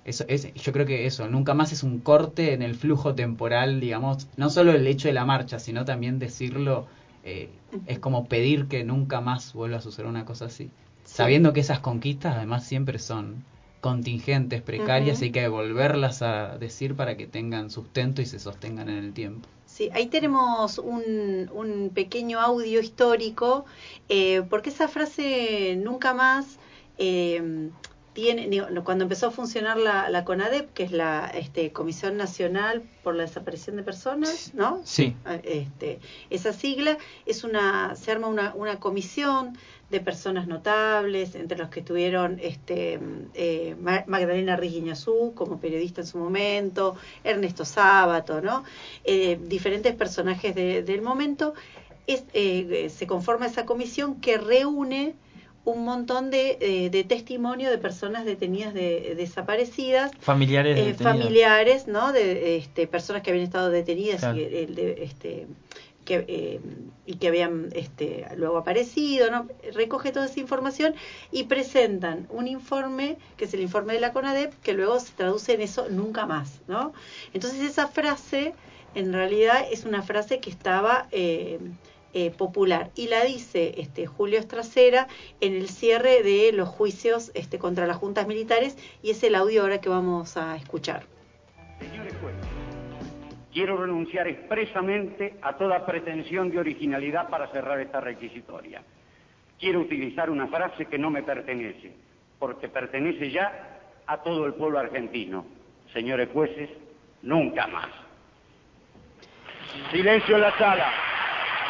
eso es, yo creo que eso, nunca más es un corte en el flujo temporal, digamos, no solo el hecho de la marcha, sino también decirlo, eh, es como pedir que nunca más vuelva a suceder una cosa así. Sabiendo que esas conquistas además siempre son contingentes, precarias, y hay que volverlas a decir para que tengan sustento y se sostengan en el tiempo. Sí, ahí tenemos un, un pequeño audio histórico, eh, porque esa frase nunca más eh, tiene, digo, cuando empezó a funcionar la, la CONADEP, que es la este, Comisión Nacional por la Desaparición de Personas, ¿no? Sí. Ah, Este, esa sigla es una, se arma una, una comisión de personas notables, entre los que estuvieron este, eh, Ma- Magdalena Rigiñazú como periodista en su momento, Ernesto Sábato, ¿no? Eh, diferentes personajes de- del momento. Es, eh, se conforma esa comisión que reúne un montón de, eh, de testimonio de personas detenidas de, desaparecidas Familiares eh, familiares, ¿no? De este, personas que habían estado detenidas Claro. y, de- este, que, eh, y que habían este, luego aparecido, ¿no? Recoge toda esa información y presentan un informe, que es el informe de la CONADEP, que luego se traduce en eso nunca más, ¿no? Entonces esa frase, en realidad, es una frase que estaba... eh, eh, popular y la dice este Julio Estracera en el cierre de los juicios este, contra las juntas militares y es el audio ahora que vamos a escuchar. Señores jueces, quiero renunciar expresamente a toda pretensión de originalidad para cerrar esta requisitoria. Quiero utilizar una frase que no me pertenece, porque pertenece ya a todo el pueblo argentino. Señores jueces, nunca más. Silencio en la sala.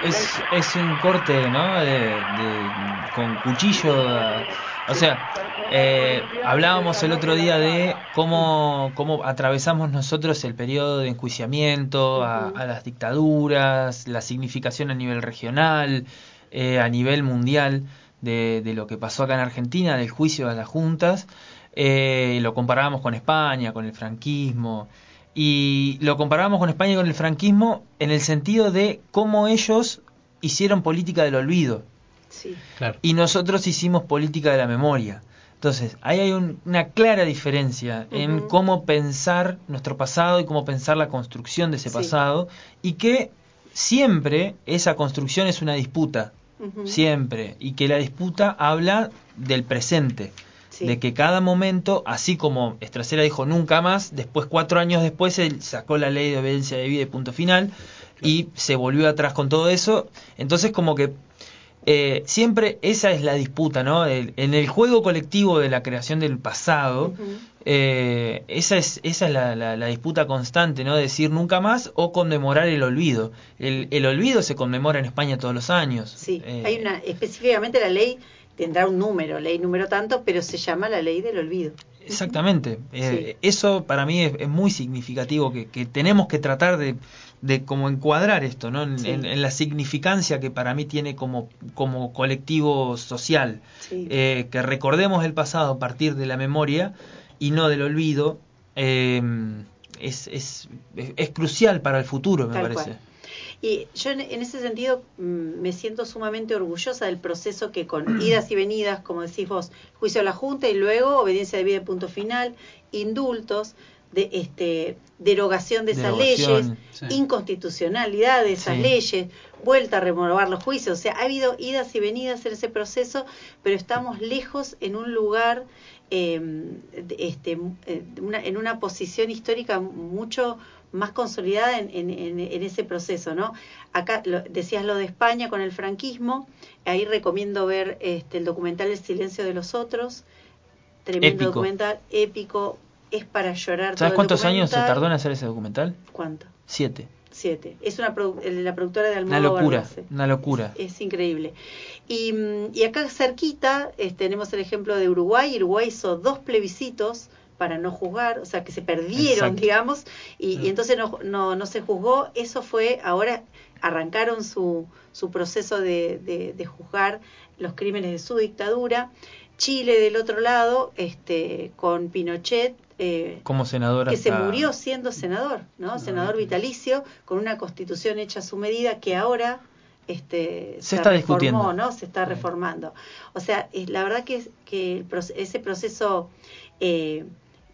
Es, es un corte, ¿no? De, con cuchillo. O sea, eh, hablábamos el otro día de cómo, cómo atravesamos nosotros el periodo de enjuiciamiento a, a las dictaduras, la significación a nivel regional, eh, a nivel mundial de, de lo que pasó acá en Argentina, del juicio de las juntas. Eh, lo comparábamos con España, con el franquismo. Y lo comparábamos con España y con el franquismo en el sentido de cómo ellos hicieron política del olvido Sí. Claro. y nosotros hicimos política de la memoria. Entonces, ahí hay un- una clara diferencia en cómo pensar nuestro pasado y cómo pensar la construcción de ese Sí. pasado y que siempre esa construcción es una disputa, siempre, y que la disputa habla del presente. Sí. De que cada momento, así como Estracera dijo nunca más, después cuatro años después él sacó la ley de obediencia de vida y punto final y se volvió atrás con todo eso. Entonces como que eh, siempre esa es la disputa, ¿no? El- en el juego colectivo de la creación del pasado, eh, esa es, esa es la, la- la disputa constante, ¿no? Decir nunca más o conmemorar el olvido. El, el olvido se conmemora en España todos los años. Sí, Eh, hay una, específicamente la ley tendrá un número, ley número tanto, pero se llama la ley del olvido. Exactamente. Eh, Eso para mí es, es muy significativo, que, que tenemos que tratar de, de como encuadrar esto, ¿no? En, Sí. en- en la significancia que para mí tiene como, como colectivo social. Sí. Eh, que recordemos el pasado a partir de la memoria y no del olvido. eh, es, es, es, es crucial para el futuro, me Tal parece. cual. Y yo en, en ese sentido mm, me siento sumamente orgullosa del proceso que con [CLEARS THROAT] idas y venidas, como decís vos, juicio a la Junta y luego obediencia de vida y punto final, indultos, de este derogación de esas Derogación, leyes, sí. inconstitucionalidad de esas Sí. leyes, vuelta a renovar los juicios, o sea, ha habido idas y venidas en ese proceso, pero estamos lejos en un lugar eh, de- este, eh, una- en una posición histórica mucho más consolidada en, en- en- ese proceso, ¿no? Acá lo- decías lo de España con el franquismo, ahí recomiendo ver este, el documental El silencio de los otros, tremendo Épico. documental, épico, es para llorar. ¿Sabes cuántos años se tardó en hacer ese documental? ¿Cuánto? Siete. Siete. Es una produ- la productora de Una Almodóvar. locura, lo hace. una locura. Es increíble. Y, y acá cerquita tenemos el ejemplo de Uruguay. Uruguay hizo dos plebiscitos para no juzgar, o sea, que se perdieron, Exacto. digamos, y, y entonces no, no, no se juzgó. Eso fue, ahora arrancaron su, su proceso de, de, de juzgar los crímenes de su dictadura. Chile, del otro lado, este, con Pinochet, eh, Como senadora. que se murió siendo senador, ¿no? Senador vitalicio, con una constitución hecha a su medida que ahora este, Se está reformó, discutiendo. ¿no? Se está reformando. O sea, es, la verdad que, es, que el proce- ese proceso, eh,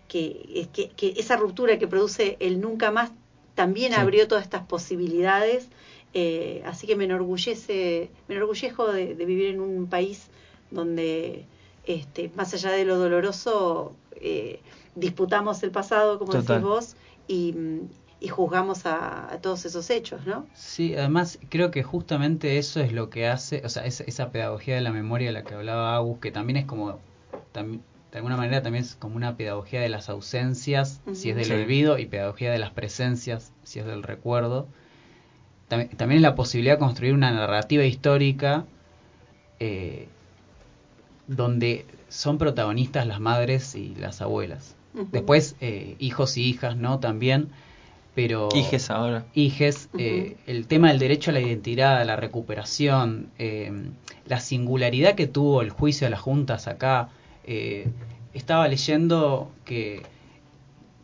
que, que, que esa ruptura que produce el nunca más, también Sí. abrió todas estas posibilidades. eh, así que me enorgullece, me enorgullejo de, de vivir en un país donde, este, más allá de lo doloroso, eh, disputamos el pasado, como Total. decís vos, y, y juzgamos a, a todos esos hechos, ¿no? Sí, además creo que justamente eso es lo que hace, o sea, esa, esa pedagogía de la memoria de la que hablaba Agus, que también es como, tam- de alguna manera también es como una pedagogía de las ausencias, si es del Sí. olvido, y pedagogía de las presencias, si es del recuerdo. También, también es la posibilidad de construir una narrativa histórica eh, donde son protagonistas las madres y las abuelas. Después, eh, hijos y hijas, ¿no? También, pero... Hijes ahora. Hijes, eh, el tema del derecho a la identidad, a la recuperación, eh, la singularidad que tuvo el juicio de las juntas acá. Eh, estaba leyendo que,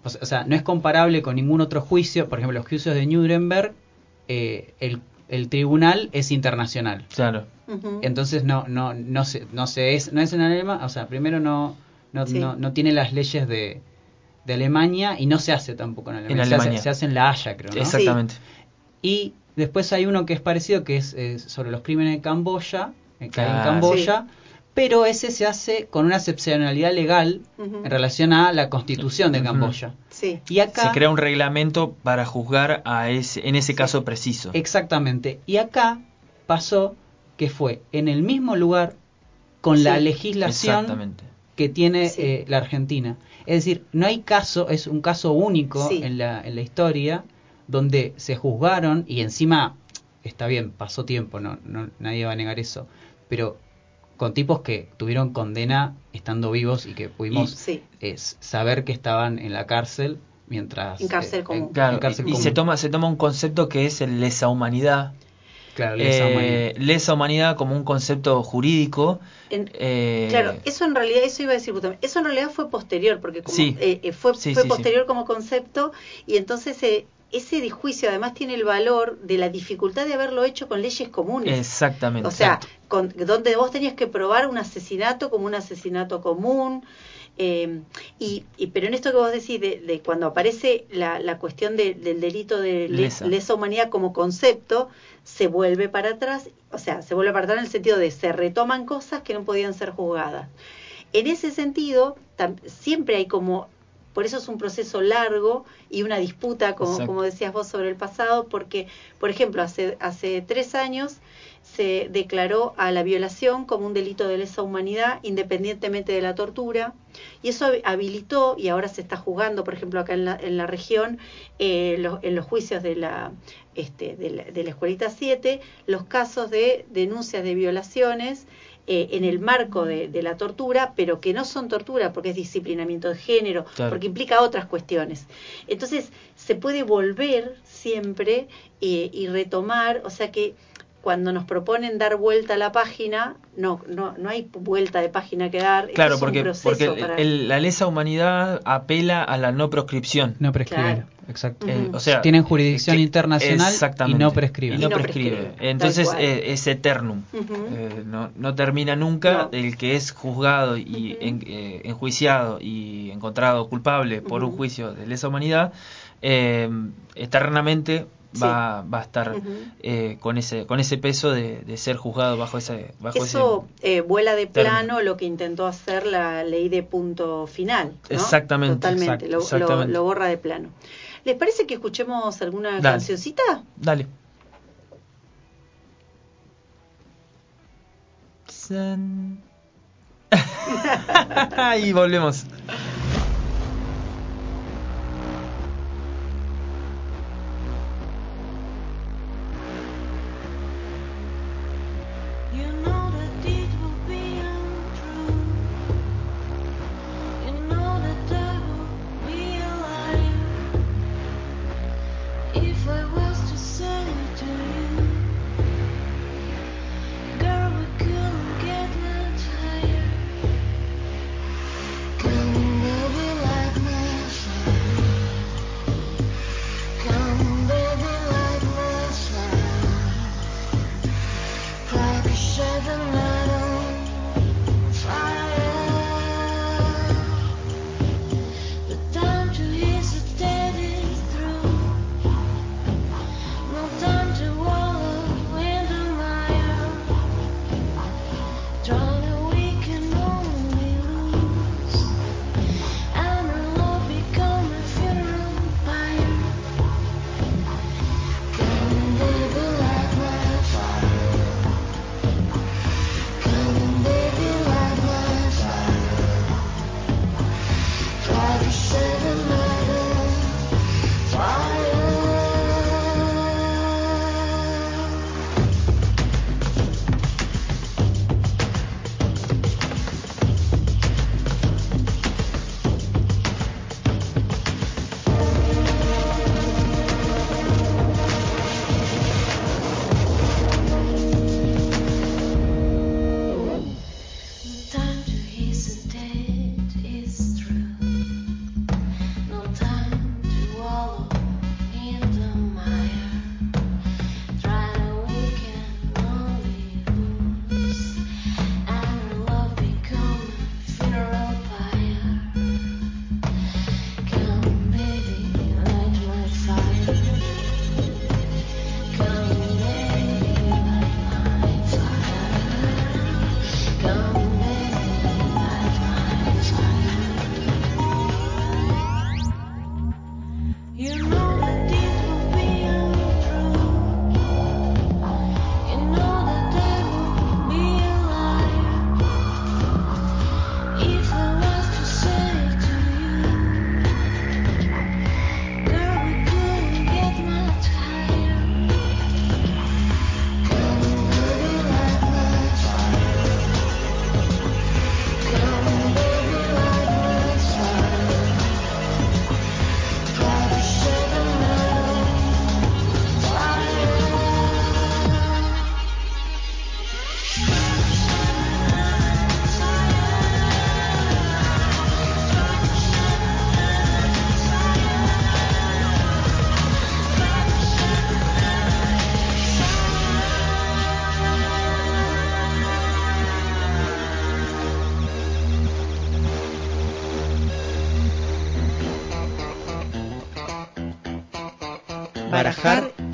o sea- o sea, no es comparable con ningún otro juicio, por ejemplo, los juicios de Nuremberg, eh, el, el tribunal es internacional. Claro. Entonces no no no se no se es no es en Alemania, o sea, primero no no, Sí. no, no tiene las leyes de, de Alemania y no se hace tampoco en Alemania. En Se, hace, Alemania. se hace en La Haya, creo, ¿no? Exactamente. Y después hay uno que es parecido que es eh, sobre los crímenes de Camboya, eh, hay en Claro. Camboya, pero ese se hace con una excepcionalidad legal en relación a la Constitución de. Camboya. Sí. Y acá Se crea un reglamento para juzgar a ese, en ese caso preciso. Exactamente. Y acá pasó que fue en el mismo lugar con la legislación que tiene Sí. eh, la Argentina. Es decir, no hay caso, es un caso único Sí. en, la, en la historia donde se juzgaron y encima está bien, pasó tiempo, no, no nadie va a negar eso, pero con tipos que tuvieron condena estando vivos y que pudimos Y- Sí. eh, saber que estaban en la cárcel mientras En cárcel eh, común. Claro, en cárcel y común. se toma se toma un concepto que es el lesa humanidad. Claro, lesa Eh, humanidad. lesa humanidad como un concepto jurídico. En- eh, Claro, eso en realidad, eso iba a decir eso en realidad fue posterior, porque como, Sí. eh, fue, Sí, fue sí, posterior como concepto, y entonces eh, ese disjuicio además tiene el valor de la dificultad de haberlo hecho con leyes comunes. Exactamente. O sea, con, donde vos tenías que probar un asesinato como un asesinato común. eh, y, y- pero en esto que vos decís, de, de cuando aparece la, la cuestión de- del delito de le- Lesa. lesa. humanidad como concepto, se vuelve para atrás, o sea, se vuelve para atrás en el sentido de se retoman cosas que no podían ser juzgadas. En ese sentido, tam- siempre hay como, por eso es un proceso largo y una disputa, como, como decías vos, sobre el pasado, porque, por ejemplo, hace, hace tres años se declaró a la violación como un delito de lesa humanidad independientemente de la tortura y eso habilitó y ahora se está juzgando por ejemplo acá en la, en la región eh, en los juicios de la este, de la, de la escuelita 7 los casos de denuncias de violaciones eh, en el marco de, de la tortura, pero que no son tortura porque es disciplinamiento de género, Claro. porque implica otras cuestiones. Entonces, se puede volver siempre eh, y retomar, o sea que cuando nos proponen dar vuelta a la página, no, no, no hay vuelta de página que dar. esto Claro, es un porque, proceso porque el- para- el- la lesa humanidad apela a la no proscripción. No prescriben, Claro. exacto. Ujú. o sea, Tienen jurisdicción que- internacional y no prescriben. y no Y no prescribe. prescribe, Entonces eh, es eternum. Eh, no, no termina nunca. No. El que es juzgado y en- eh, enjuiciado y encontrado culpable por un juicio de lesa humanidad, eh, eternamente va, va a estar eh, con ese con ese peso de, de ser juzgado bajo ese bajo Eso eh, vuela de término. plano lo que intentó hacer la ley de punto final. ¿no? Exactamente, Totalmente, lo, lo- exactamente. lo borra de plano. ¿Les parece que escuchemos alguna Dale. cancioncita? Dale. [LAUGHS] Y [LAUGHS] volvemos.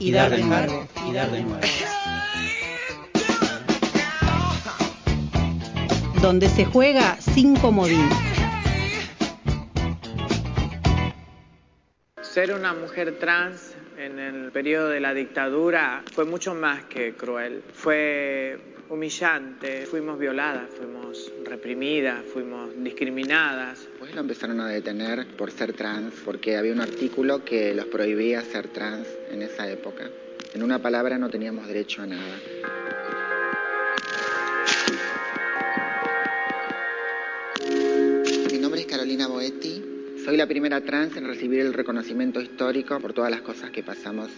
Y dar de nuevo. Y dar de nuevo. Donde se juega sin comodín. Ser una mujer trans en el periodo de la dictadura fue mucho más que cruel. Fue humillante, fuimos violadas, fuimos reprimidas, fuimos discriminadas. Lo empezaron a detener por ser trans, porque había un artículo que los prohibía ser trans en esa época. En una palabra no teníamos derecho a nada. Mi nombre es Carolina Boetti. Soy la primera trans en recibir el reconocimiento histórico por todas las cosas que pasamos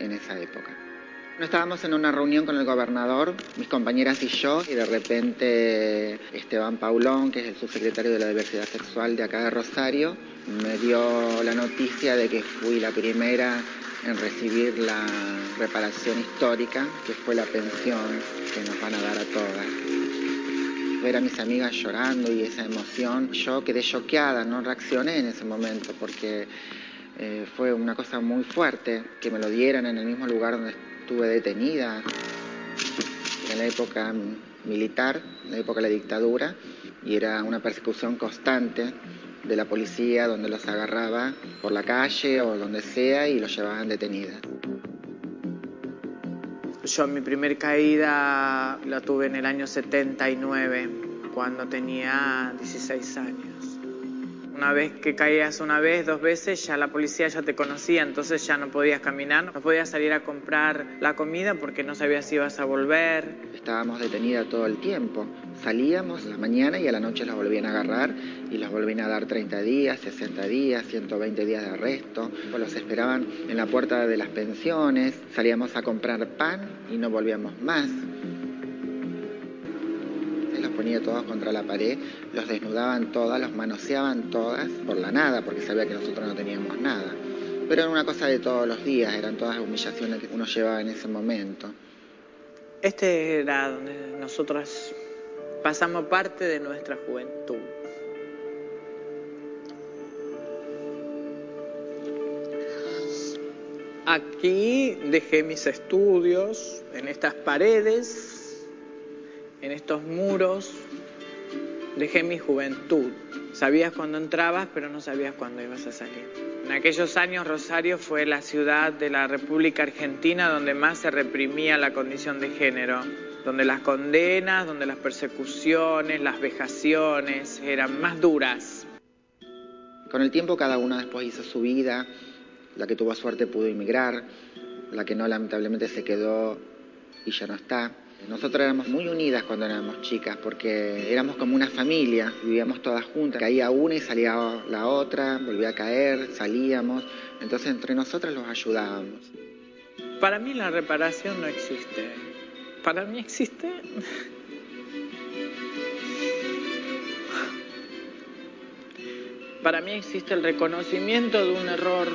en esa época. No estábamos en una reunión con el gobernador, mis compañeras y yo, y de repente Esteban Paulón, que es el subsecretario de la diversidad sexual de acá de Rosario, me dio la noticia de que fui la primera en recibir la reparación histórica, que fue la pensión que nos van a dar a todas. Ver a mis amigas llorando y esa emoción, yo quedé choqueada, no reaccioné en ese momento porque eh, fue una cosa muy fuerte que me lo dieran en el mismo lugar donde estuve detenida, en la época militar, en la época de la dictadura, y era una persecución constante de la policía donde los agarraba por la calle o donde sea y los llevaban detenidas. Yo mi primer caída la tuve en el año 79, cuando tenía 16 años. Una vez que caías una vez, dos veces, ya la policía ya te conocía, entonces ya no podías caminar, no podías salir a comprar la comida porque no sabías si ibas a volver. Estábamos detenidas todo el tiempo. Salíamos la mañana y a la noche los volvían a agarrar y los volvían a dar 30 días, 60 días, 120 días de arresto. Pues los esperaban en la puerta de las pensiones, salíamos a comprar pan y no volvíamos más. Ponía todos contra la pared, los desnudaban todas, los manoseaban todas por la nada, porque sabía que nosotros no teníamos nada. Pero era una cosa de todos los días, eran todas las humillaciones que uno llevaba en ese momento. Este era donde nosotras pasamos parte de nuestra juventud. Aquí dejé mis estudios, en estas paredes, en estos muros, dejé mi juventud. Sabías cuándo entrabas, pero no sabías cuándo ibas a salir. En aquellos años Rosario fue la ciudad de la República Argentina donde más se reprimía la condición de género, donde las condenas, donde las persecuciones, las vejaciones eran más duras. Con el tiempo cada una después hizo su vida, la que tuvo suerte pudo emigrar, la que no lamentablemente se quedó y ya no está. Nosotros éramos muy unidas cuando éramos chicas porque éramos como una familia, vivíamos todas juntas. Caía una y salía la otra, volvía a caer, salíamos. Entonces entre nosotras los ayudábamos. Para mí la reparación no existe. Para mí existe Para mí existe el reconocimiento de un error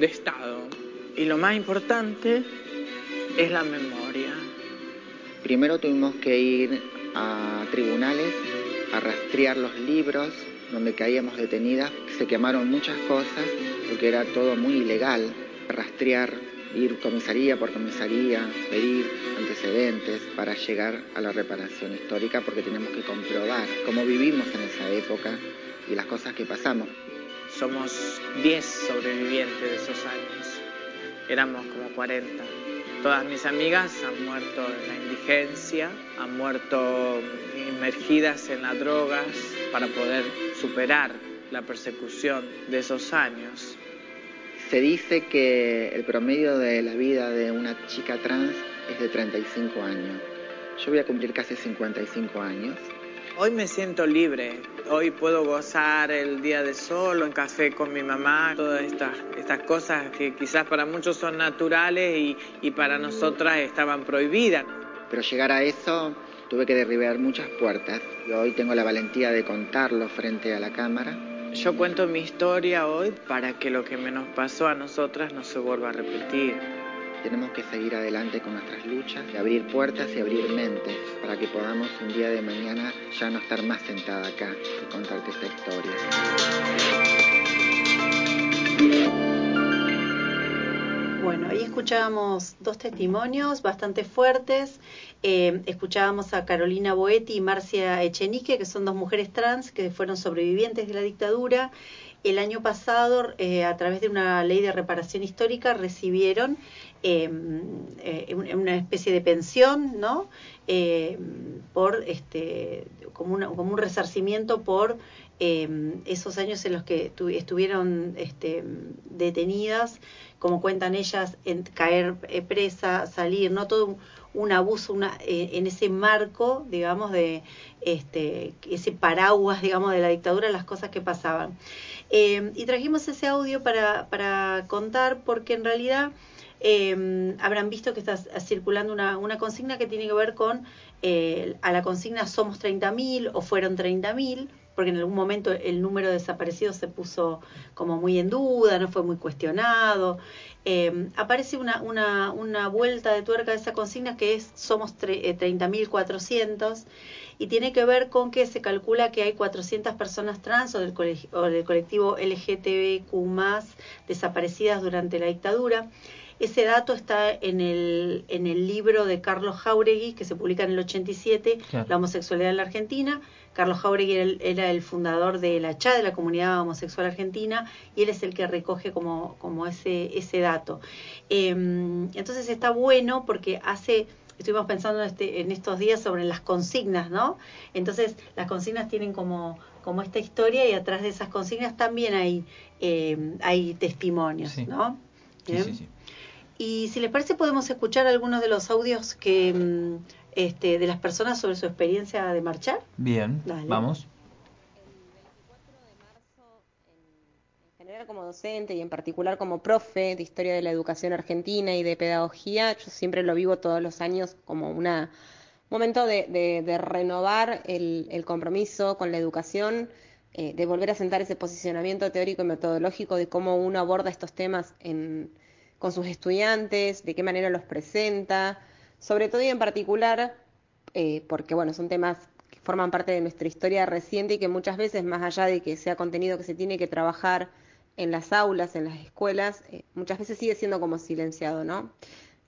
de Estado. Y lo más importante es la memoria. Primero tuvimos que ir a tribunales a rastrear los libros donde caíamos detenidas. Se quemaron muchas cosas porque era todo muy ilegal. Rastrear, ir comisaría por comisaría, pedir antecedentes para llegar a la reparación histórica porque tenemos que comprobar cómo vivimos en esa época y las cosas que pasamos. Somos 10 sobrevivientes de esos años. Éramos como 40. Todas mis amigas han muerto en la indigencia, han muerto inmergidas en las drogas para poder superar la persecución de esos años. Se dice que el promedio de la vida de una chica trans es de 35 años. Yo voy a cumplir casi 55 años. Hoy me siento libre. Hoy puedo gozar el día de sol en café con mi mamá. Todas estas, estas cosas que quizás para muchos son naturales y, y para nosotras estaban prohibidas. Pero llegar a eso tuve que derribar muchas puertas y hoy tengo la valentía de contarlo frente a la cámara. Yo cuento mi historia hoy para que lo que me nos pasó a nosotras no se vuelva a repetir. Tenemos que seguir adelante con nuestras luchas, y abrir puertas y abrir mentes para que podamos un día de mañana ya no estar más sentada acá y contarte esta historia. Bueno, ahí escuchábamos dos testimonios bastante fuertes. Eh, escuchábamos a Carolina Boetti y Marcia Echenique, que son dos mujeres trans que fueron sobrevivientes de la dictadura. El año pasado, eh, a través de una ley de reparación histórica, recibieron eh, eh, un- una especie de pensión, ¿no? Eh, por este, como un resarcimiento por eh, esos años en los que tu- estuvieron este, detenidas, como cuentan ellas, en caer eh, presa, salir, no todo un, abuso una, eh, en ese marco, digamos, de este, ese paraguas, digamos, de la dictadura, las cosas que pasaban. Eh, y trajimos ese audio para, para contar porque en realidad eh, habrán visto que está circulando una, una consigna que tiene que ver con eh, a la consigna somos 30.000 o fueron 30.000 porque en algún momento el número de desaparecidos se puso como muy en duda, no fue muy cuestionado. Eh, aparece una, una, una vuelta de tuerca de esa consigna que es somos tre- eh, 30.400 y tiene que ver con que se calcula que hay 400 personas trans o del, o del colectivo LGTBQ desaparecidas durante la dictadura. Ese dato está en el, en el libro de Carlos Jauregui, que se publica en el 87, Claro. La homosexualidad en la Argentina. Carlos Jauregui era el, era el fundador de la CHA, de la Comunidad Homosexual Argentina, y él es el que recoge como, como ese, ese dato. Eh, entonces está bueno porque hace, estuvimos pensando este, en estos días sobre las consignas, ¿no? Entonces las consignas tienen como, como esta historia y atrás de esas consignas también hay, eh, hay testimonios, Sí. ¿no? Sí, sí, sí. Y si les parece podemos escuchar algunos de los audios que mm, este, de las personas sobre su experiencia de marchar. Bien, Dale. vamos. En general como docente y en particular como profe de historia de la educación argentina y de pedagogía, yo siempre lo vivo todos los años como una momento de, de- de renovar el, el compromiso con la educación, eh, de volver a sentar ese posicionamiento teórico y metodológico de cómo uno aborda estos temas en- con sus estudiantes, de qué manera los presenta, sobre todo y en particular eh, porque bueno, son temas que forman parte de nuestra historia reciente y que muchas veces, más allá de que sea contenido que se tiene que trabajar en las aulas, en las escuelas, eh, muchas veces sigue siendo como silenciado, ¿no?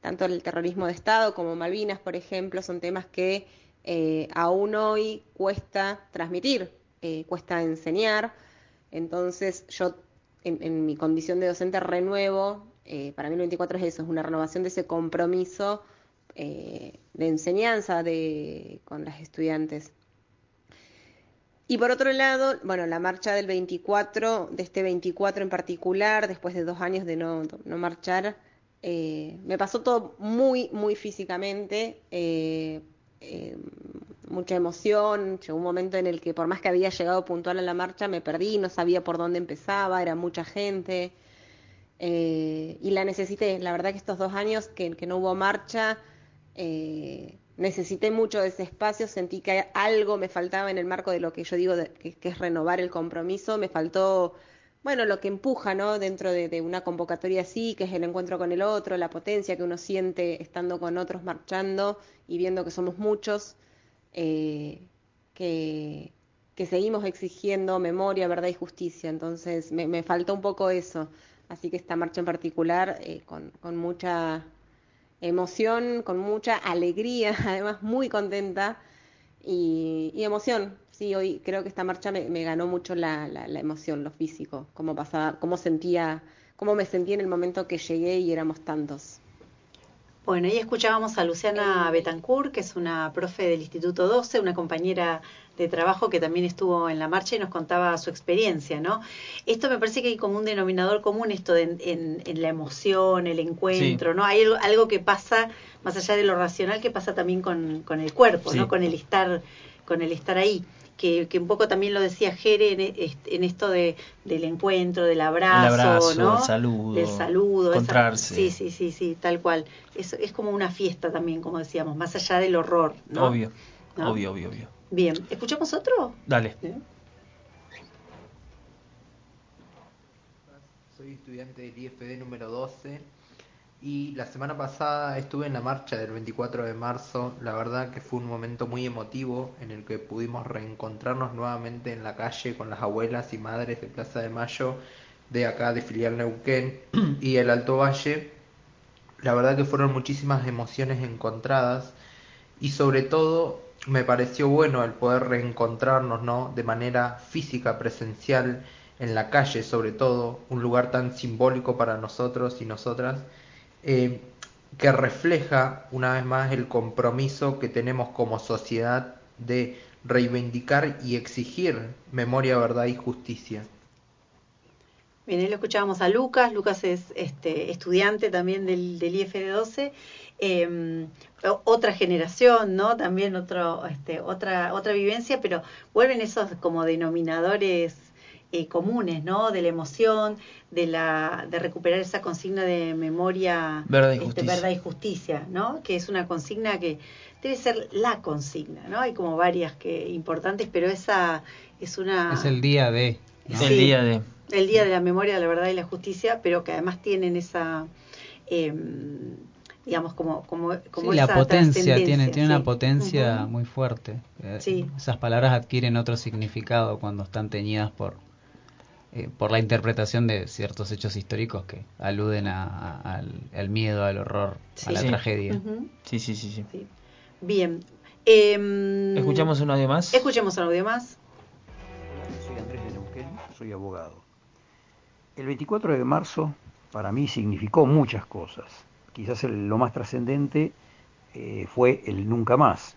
Tanto el terrorismo de Estado como Malvinas, por ejemplo, son temas que eh, aún hoy cuesta transmitir, cuesta enseñar. Entonces yo, en mi condición de docente, renuevo, eh, para mí el 24 es eso, es una renovación de ese compromiso eh, de enseñanza de, con las estudiantes. Y por otro lado, bueno, la marcha del 24, de este 24 en particular, después de dos años de no, no marchar, eh, me pasó todo muy, muy físicamente, mucha emoción, llegó un momento en el que por más que había llegado puntual a la marcha, me perdí, no sabía por dónde empezaba, era mucha gente, eh, y la necesité. La verdad que estos dos años que, que no hubo marcha, eh, necesité mucho de ese espacio, sentí que algo me faltaba en el marco de lo que yo digo de- que, es renovar el compromiso, me faltó, bueno, lo que empuja, ¿no? Dentro de, de una convocatoria así, que es el encuentro con el otro, la potencia que uno siente estando con otros marchando y viendo que somos muchos, eh, que, que seguimos exigiendo memoria, verdad y justicia. Entonces me, me faltó un poco eso. Así que esta marcha en particular, eh, con, mucha emoción, con mucha alegría, [LAUGHS] además muy contenta y, y emoción. Sí, hoy creo que esta marcha me, me ganó mucho la, la, la emoción, lo físico, cómo pasaba, cómo sentía, cómo me sentí en el momento que llegué y éramos tantos. Bueno, ahí escuchábamos a Luciana Betancourt, que es una profe del Instituto 12, una compañera de trabajo que también estuvo en la marcha y nos contaba su experiencia, ¿no? Esto me parece que hay como un denominador común, esto de en, en- en la emoción, el encuentro, ¿no? Hay algo, algo que pasa, más allá de lo racional, que pasa también con, con el cuerpo, Sí. ¿no? Con el estar, con el estar ahí. Que, que un poco también lo decía Jere en, e- en esto de, del encuentro, del abrazo, el abrazo, ¿no? el saludo, Del saludo. esa- encontrarse. sí, sí, sí, sí, tal cual. Es, es como una fiesta también, como decíamos, más allá del horror, ¿no? Obvio, ¿No? obvio, obvio, obvio. Bien, ¿escuchamos otro? Dale. Soy estudiante del IFD número 12 y la semana pasada estuve en la marcha del 24 de marzo. La verdad que fue un momento muy emotivo en el que pudimos reencontrarnos nuevamente en la calle con las abuelas y madres de Plaza de Mayo de acá de filial Neuquén [CLEARS THROAT] y el Alto Valle la verdad que fueron muchísimas emociones encontradas y sobre todo me pareció bueno el poder reencontrarnos, ¿no? De manera física, presencial, en la calle sobre todo, un lugar tan simbólico para nosotros y nosotras, eh, que refleja una vez más el compromiso que tenemos como sociedad de reivindicar y exigir memoria, verdad y justicia. Bien, ahí lo escuchábamos a Lucas. Lucas es este, estudiante también del, del IFD12. Eh, otra generación, ¿no? También otro, este, otra, otra vivencia, pero vuelven esos como denominadores eh, comunes, ¿no? De la emoción, de la, de recuperar esa consigna de memoria, Verdad y este, justicia. verdad y justicia, ¿no? Que es una consigna que debe ser la consigna, ¿no? Hay como varias que importantes, pero esa es una Es el día de. ¿no? El día de. el Día de la Memoria, de la Verdad y la Justicia, pero que además tienen esa, eh, digamos, como, como, como Sí, la esa potencia, tiene, tiene sí. una potencia muy fuerte. Eh, Sí. Esas palabras adquieren otro significado cuando están teñidas por, eh, por la interpretación de ciertos hechos históricos que aluden a- a- al, al miedo, al horror, a la Sí. tragedia. Sí, sí, sí. sí. Bien. Em, ¿Escuchamos un audio más? Escuchemos un audio más. Soy Andrés de Neuquén, soy abogado. El 24 de marzo para mí significó muchas cosas. Quizás el- lo más trascendente eh, fue el nunca más,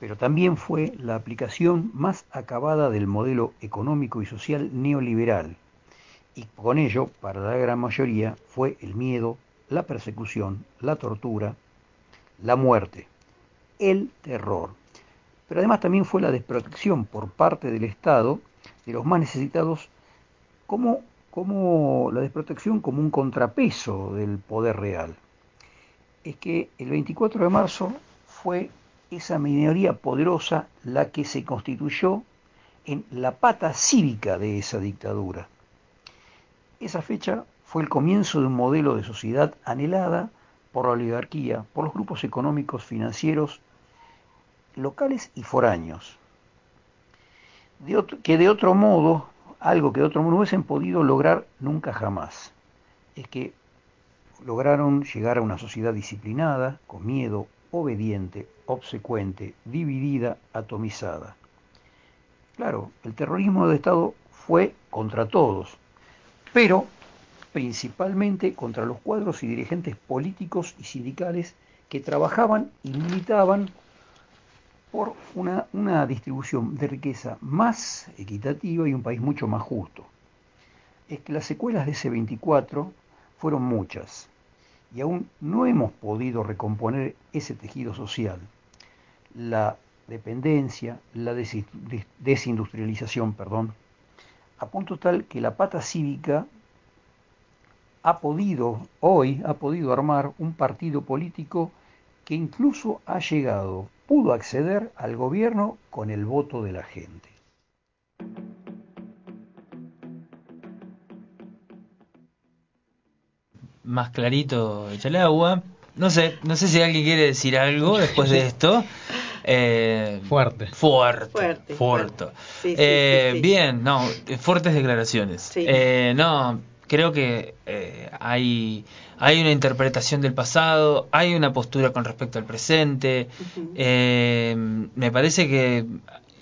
pero también fue la aplicación más acabada del modelo económico y social neoliberal. Y con ello, para la gran mayoría, fue el miedo, la persecución, la tortura, la muerte, el terror. Pero además también fue la desprotección por parte del Estado de los más necesitados como, como la desprotección como un contrapeso del poder real. Es que el 24 de marzo fue esa minoría poderosa la que se constituyó en la pata cívica de esa dictadura. Esa fecha fue el comienzo de un modelo de sociedad anhelada por la oligarquía, por los grupos económicos financieros locales y foráneos, que de otro modo, algo que de otro modo no hubiesen podido lograr nunca jamás, es que lograron llegar a una sociedad disciplinada, con miedo, obediente, obsecuente, dividida, atomizada. Claro, el terrorismo de Estado fue contra todos, pero principalmente contra los cuadros y dirigentes políticos y sindicales que trabajaban y militaban por una, una distribución de riqueza más equitativa y un país mucho más justo. Es que las secuelas de ese 24 fueron muchas y aún no hemos podido recomponer ese tejido social. La dependencia, la desi- des- desindustrialización, perdón, a punto tal que la pata cívica ha podido, hoy ha podido armar un partido político que incluso ha llegado, pudo acceder al gobierno con el voto de la gente. Más clarito echa el agua. No sé, no sé si alguien quiere decir algo después de esto. [LAUGHS] Eh, fuerte. Fuerte. Fuerte, Fuerte. Sí, sí, Eh, sí, sí. Bien, no, eh, fuertes declaraciones. Sí. Eh, no, creo que eh, hay, hay una interpretación del pasado, hay una postura con respecto al presente. Eh, me parece que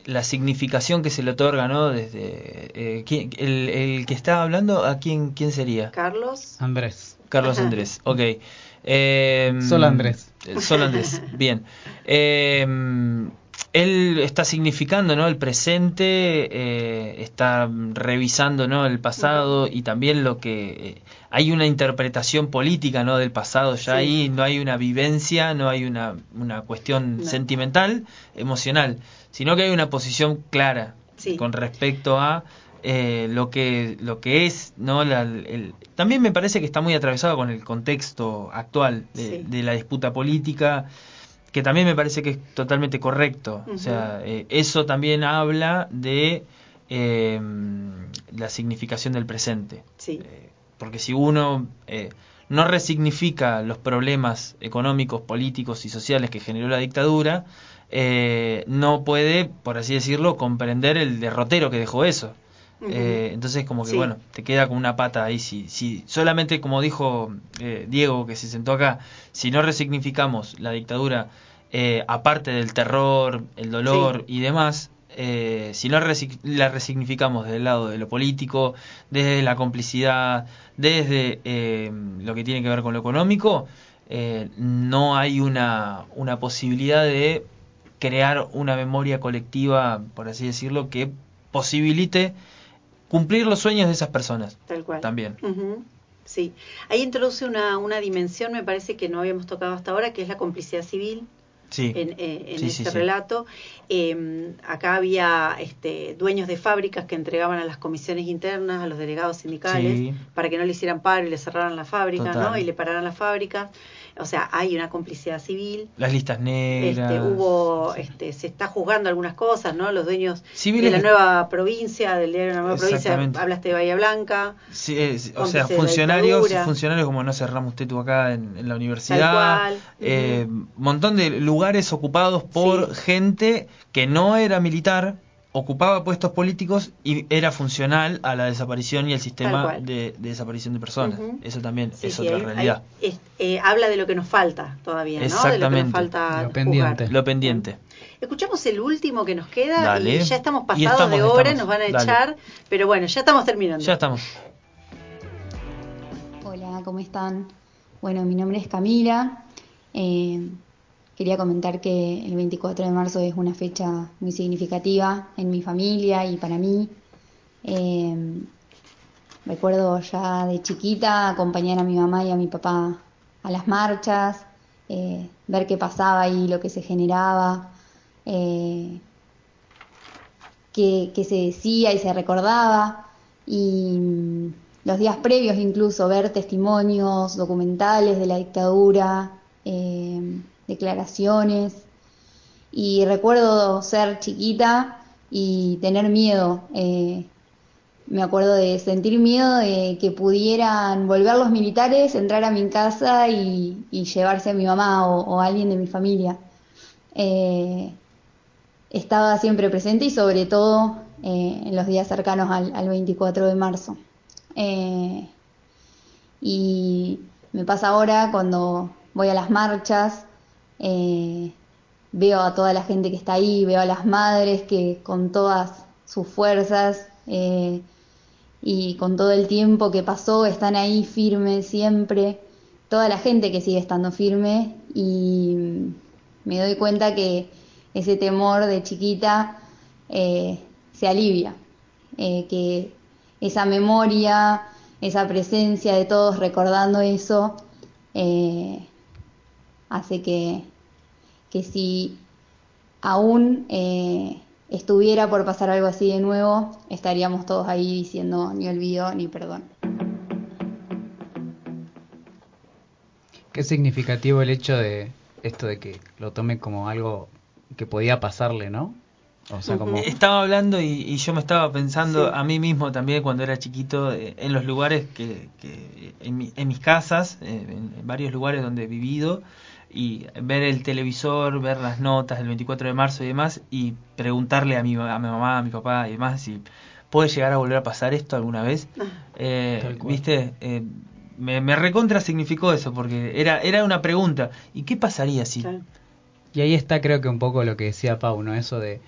la significación que se le otorga, ¿no? Desde eh, ¿quién- el, el que está hablando, ¿a quién, quién sería? Carlos. Andrés. Carlos Andrés, ok. Eh, Solo Andrés. eh, Solo Andrés, [LAUGHS] bien. Eh, él está significando ¿no? el presente, eh, está revisando ¿no? el pasado y también lo que... eh, hay una interpretación política ¿no? del pasado, ya Sí. ahí no hay una vivencia, no hay una, una cuestión No. sentimental, emocional, sino que hay una posición clara Sí. con respecto a eh, lo que lo que es no La- el- también me parece que está muy atravesado con el contexto actual de, Sí. de la disputa política que también me parece que es totalmente correcto o sea eh, eso también habla de eh, la significación del presente Sí. porque si uno eh, no resignifica los problemas económicos, políticos y sociales que generó la dictadura, eh, no puede, por así decirlo, comprender el derrotero que dejó eso. Eh, entonces como que Sí. bueno, te queda como una pata ahí. Si, si solamente, como dijo eh, Diego, que se sentó acá, si no resignificamos la dictadura, eh, aparte del terror, el dolor y demás, eh, si no la resignificamos del lado de lo político, desde la complicidad, desde eh, lo que tiene que ver con lo económico, eh, no hay una, una posibilidad de crear una memoria colectiva, por así decirlo, que posibilite cumplir los sueños de esas personas. Tal cual. También. Sí, ahí introduce una, una dimensión, me parece que no habíamos tocado hasta ahora, que es la complicidad civil Sí. en, eh, en Sí, este sí, relato. Eh, acá había este, dueños de fábricas que entregaban a las comisiones internas, a los delegados sindicales, para que no le hicieran paro y le cerraran la fábrica, Total. ¿no? Y le pararan la fábrica. O sea, hay una complicidad civil. Las listas negras. Este, hubo, este, se está juzgando algunas cosas, ¿no? Los dueños Civiles de la nueva provincia, del diario de la nueva provincia, hablaste de Bahía Blanca. Sí, es- o sea, funcionarios, funcionarios como no sé, Ramos Tetu acá en, en la universidad, cual, eh, montón de lugares ocupados por gente que no era militar, ocupaba puestos políticos y era funcional a la desaparición y el Tal sistema de, de desaparición de personas. Eso también Sí, es sí, otra hay- realidad. hay- es- eh, habla de lo que nos falta todavía, ¿no? De lo que Exactamente. nos falta Lo jugar. pendiente. Lo pendiente. Escuchamos el último que nos queda Dale. y ya estamos pasados estamos, de hora, estamos. nos van a Dale. echar, pero bueno, ya estamos terminando. Ya estamos. Hola, ¿cómo están? Bueno, mi nombre es Camila. Eh, quería comentar que el 24 de marzo es una fecha muy significativa en mi familia y para mí. Eh, recuerdo ya de chiquita acompañar a mi mamá y a mi papá a las marchas, eh, ver qué pasaba y lo que se generaba, eh, qué, se decía y se recordaba. Y mm, los días previos incluso ver testimonios documentales de la dictadura, eh, declaraciones. Y recuerdo ser chiquita y tener miedo. eh, me acuerdo de sentir miedo de que pudieran volver los militares, entrar a mi casa y, llevarse a mi mamá o, a alguien de mi familia. Eh, estaba siempre presente y sobre todo eh, en los días cercanos al, al 24 de marzo. Y me pasa ahora cuando voy a las marchas, eh, veo a toda la gente que está ahí, veo a las madres que con todas sus fuerzas eh, y con todo el tiempo que pasó están ahí firmes siempre, toda la gente que sigue estando firme y me doy cuenta que ese temor de chiquita eh, se alivia, que esa memoria, esa presencia de todos recordando eso, hace que, que si aún eh, estuviera por pasar algo así de nuevo, estaríamos todos ahí diciendo ni olvido ni perdón. Qué significativo el hecho de esto de que lo tome como algo que podía pasarle, ¿no? O sea, como... [LAUGHS] Estaba hablando y, y yo me estaba pensando Sí. a mí mismo también cuando era chiquito eh, en los lugares que, que en, mi- en mis casas, eh, en, en varios lugares donde he vivido y ver el televisor, ver las notas del 24 de marzo y demás y preguntarle a mi, a mi mamá, a mi papá y demás si puede llegar a volver a pasar esto alguna vez. Eh, Tal cual. ¿Viste? Eh, me, me recontra significó eso porque era, era una pregunta. ¿Y qué pasaría si... Y ahí está creo que un poco lo que decía Pau, ¿no? Eso de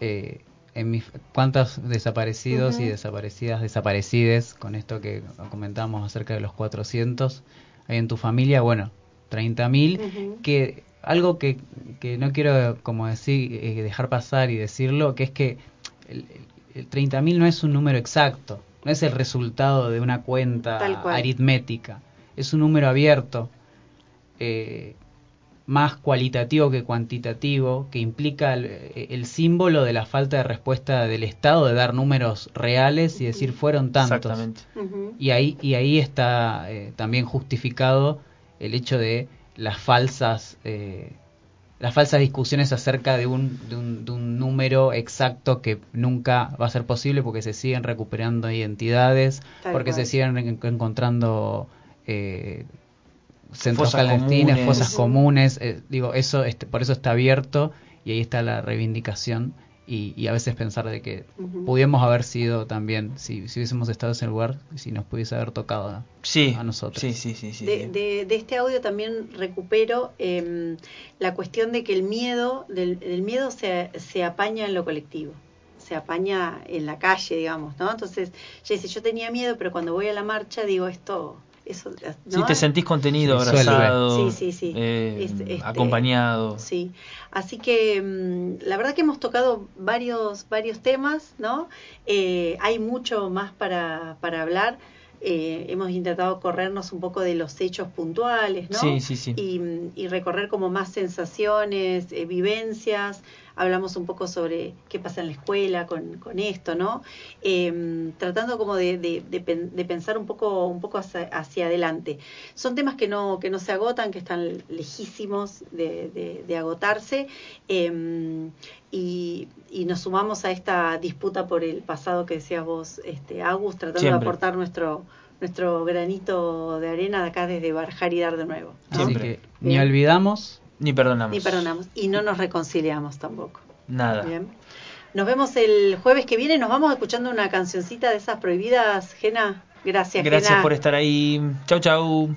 eh, en mis, cuántos desaparecidos y desaparecidas, desaparecides, con esto que comentábamos acerca de los 400, hay en tu familia, bueno, 30.000, que algo que, que no quiero como decir, eh, dejar pasar y decirlo, que es que el, el 30.000 no es un número exacto, no es el resultado de una cuenta Tal cual. aritmética, es un número abierto. eh, más cualitativo que cuantitativo, que implica el, el símbolo de la falta de respuesta del Estado de dar números reales y decir fueron tantos. Exactamente. Y ahí, y ahí está eh, también justificado el hecho de las falsas eh, las falsas discusiones acerca de un, de, un, de un número exacto que nunca va a ser posible porque se siguen recuperando identidades, Tal porque cual. se siguen en- encontrando eh, centros Fosas clandestinos, comunes. fosas comunes, eh, digo, eso este, por eso está abierto y ahí está la reivindicación y, y a veces pensar de que Ujú. pudiéramos haber sido también, si, si hubiésemos estado en ese lugar, si nos pudiese haber tocado a, Sí, a nosotros. sí, sí, sí, sí. de, de- de este audio también recupero em, la cuestión de que el miedo, del, el miedo se, se apaña en lo colectivo, se apaña en la calle, digamos, ¿no? Entonces, ella dice, yo tenía miedo, pero cuando voy a la marcha digo esto, eso, te sentís contenido, abrazado, Sí, sí, sí. eh, Es- este, acompañado. Sí, así que mm, la verdad que hemos tocado varios, varios temas, ¿no? Eh, hay mucho más para, para hablar. Eh, hemos intentado corrernos un poco de los hechos puntuales, ¿no? Sí, sí, sí. Y, y recorrer como más sensaciones, eh, vivencias. Hablamos un poco sobre qué pasa en la escuela con, con esto, ¿no? Eh, tratando como de, de- de pen- de pensar un poco, un poco hacia, hacia adelante. Son temas que no, que no se agotan, que están lejísimos de, de- de agotarse. eh, y, y nos sumamos a esta disputa por el pasado que decías vos, este, Agus, tratando de aportar nuestro nuestro granito de arena de acá desde Barjar y dar de nuevo. ¿no? Así que ni Bien. olvidamos Ni perdonamos. Ni perdonamos. Y no nos reconciliamos tampoco. Nada. Bien. Nos vemos el jueves que viene. Nos vamos escuchando una cancioncita de esas prohibidas, Gena. Gracias, Gracias Gena. por estar ahí. Chau, chau.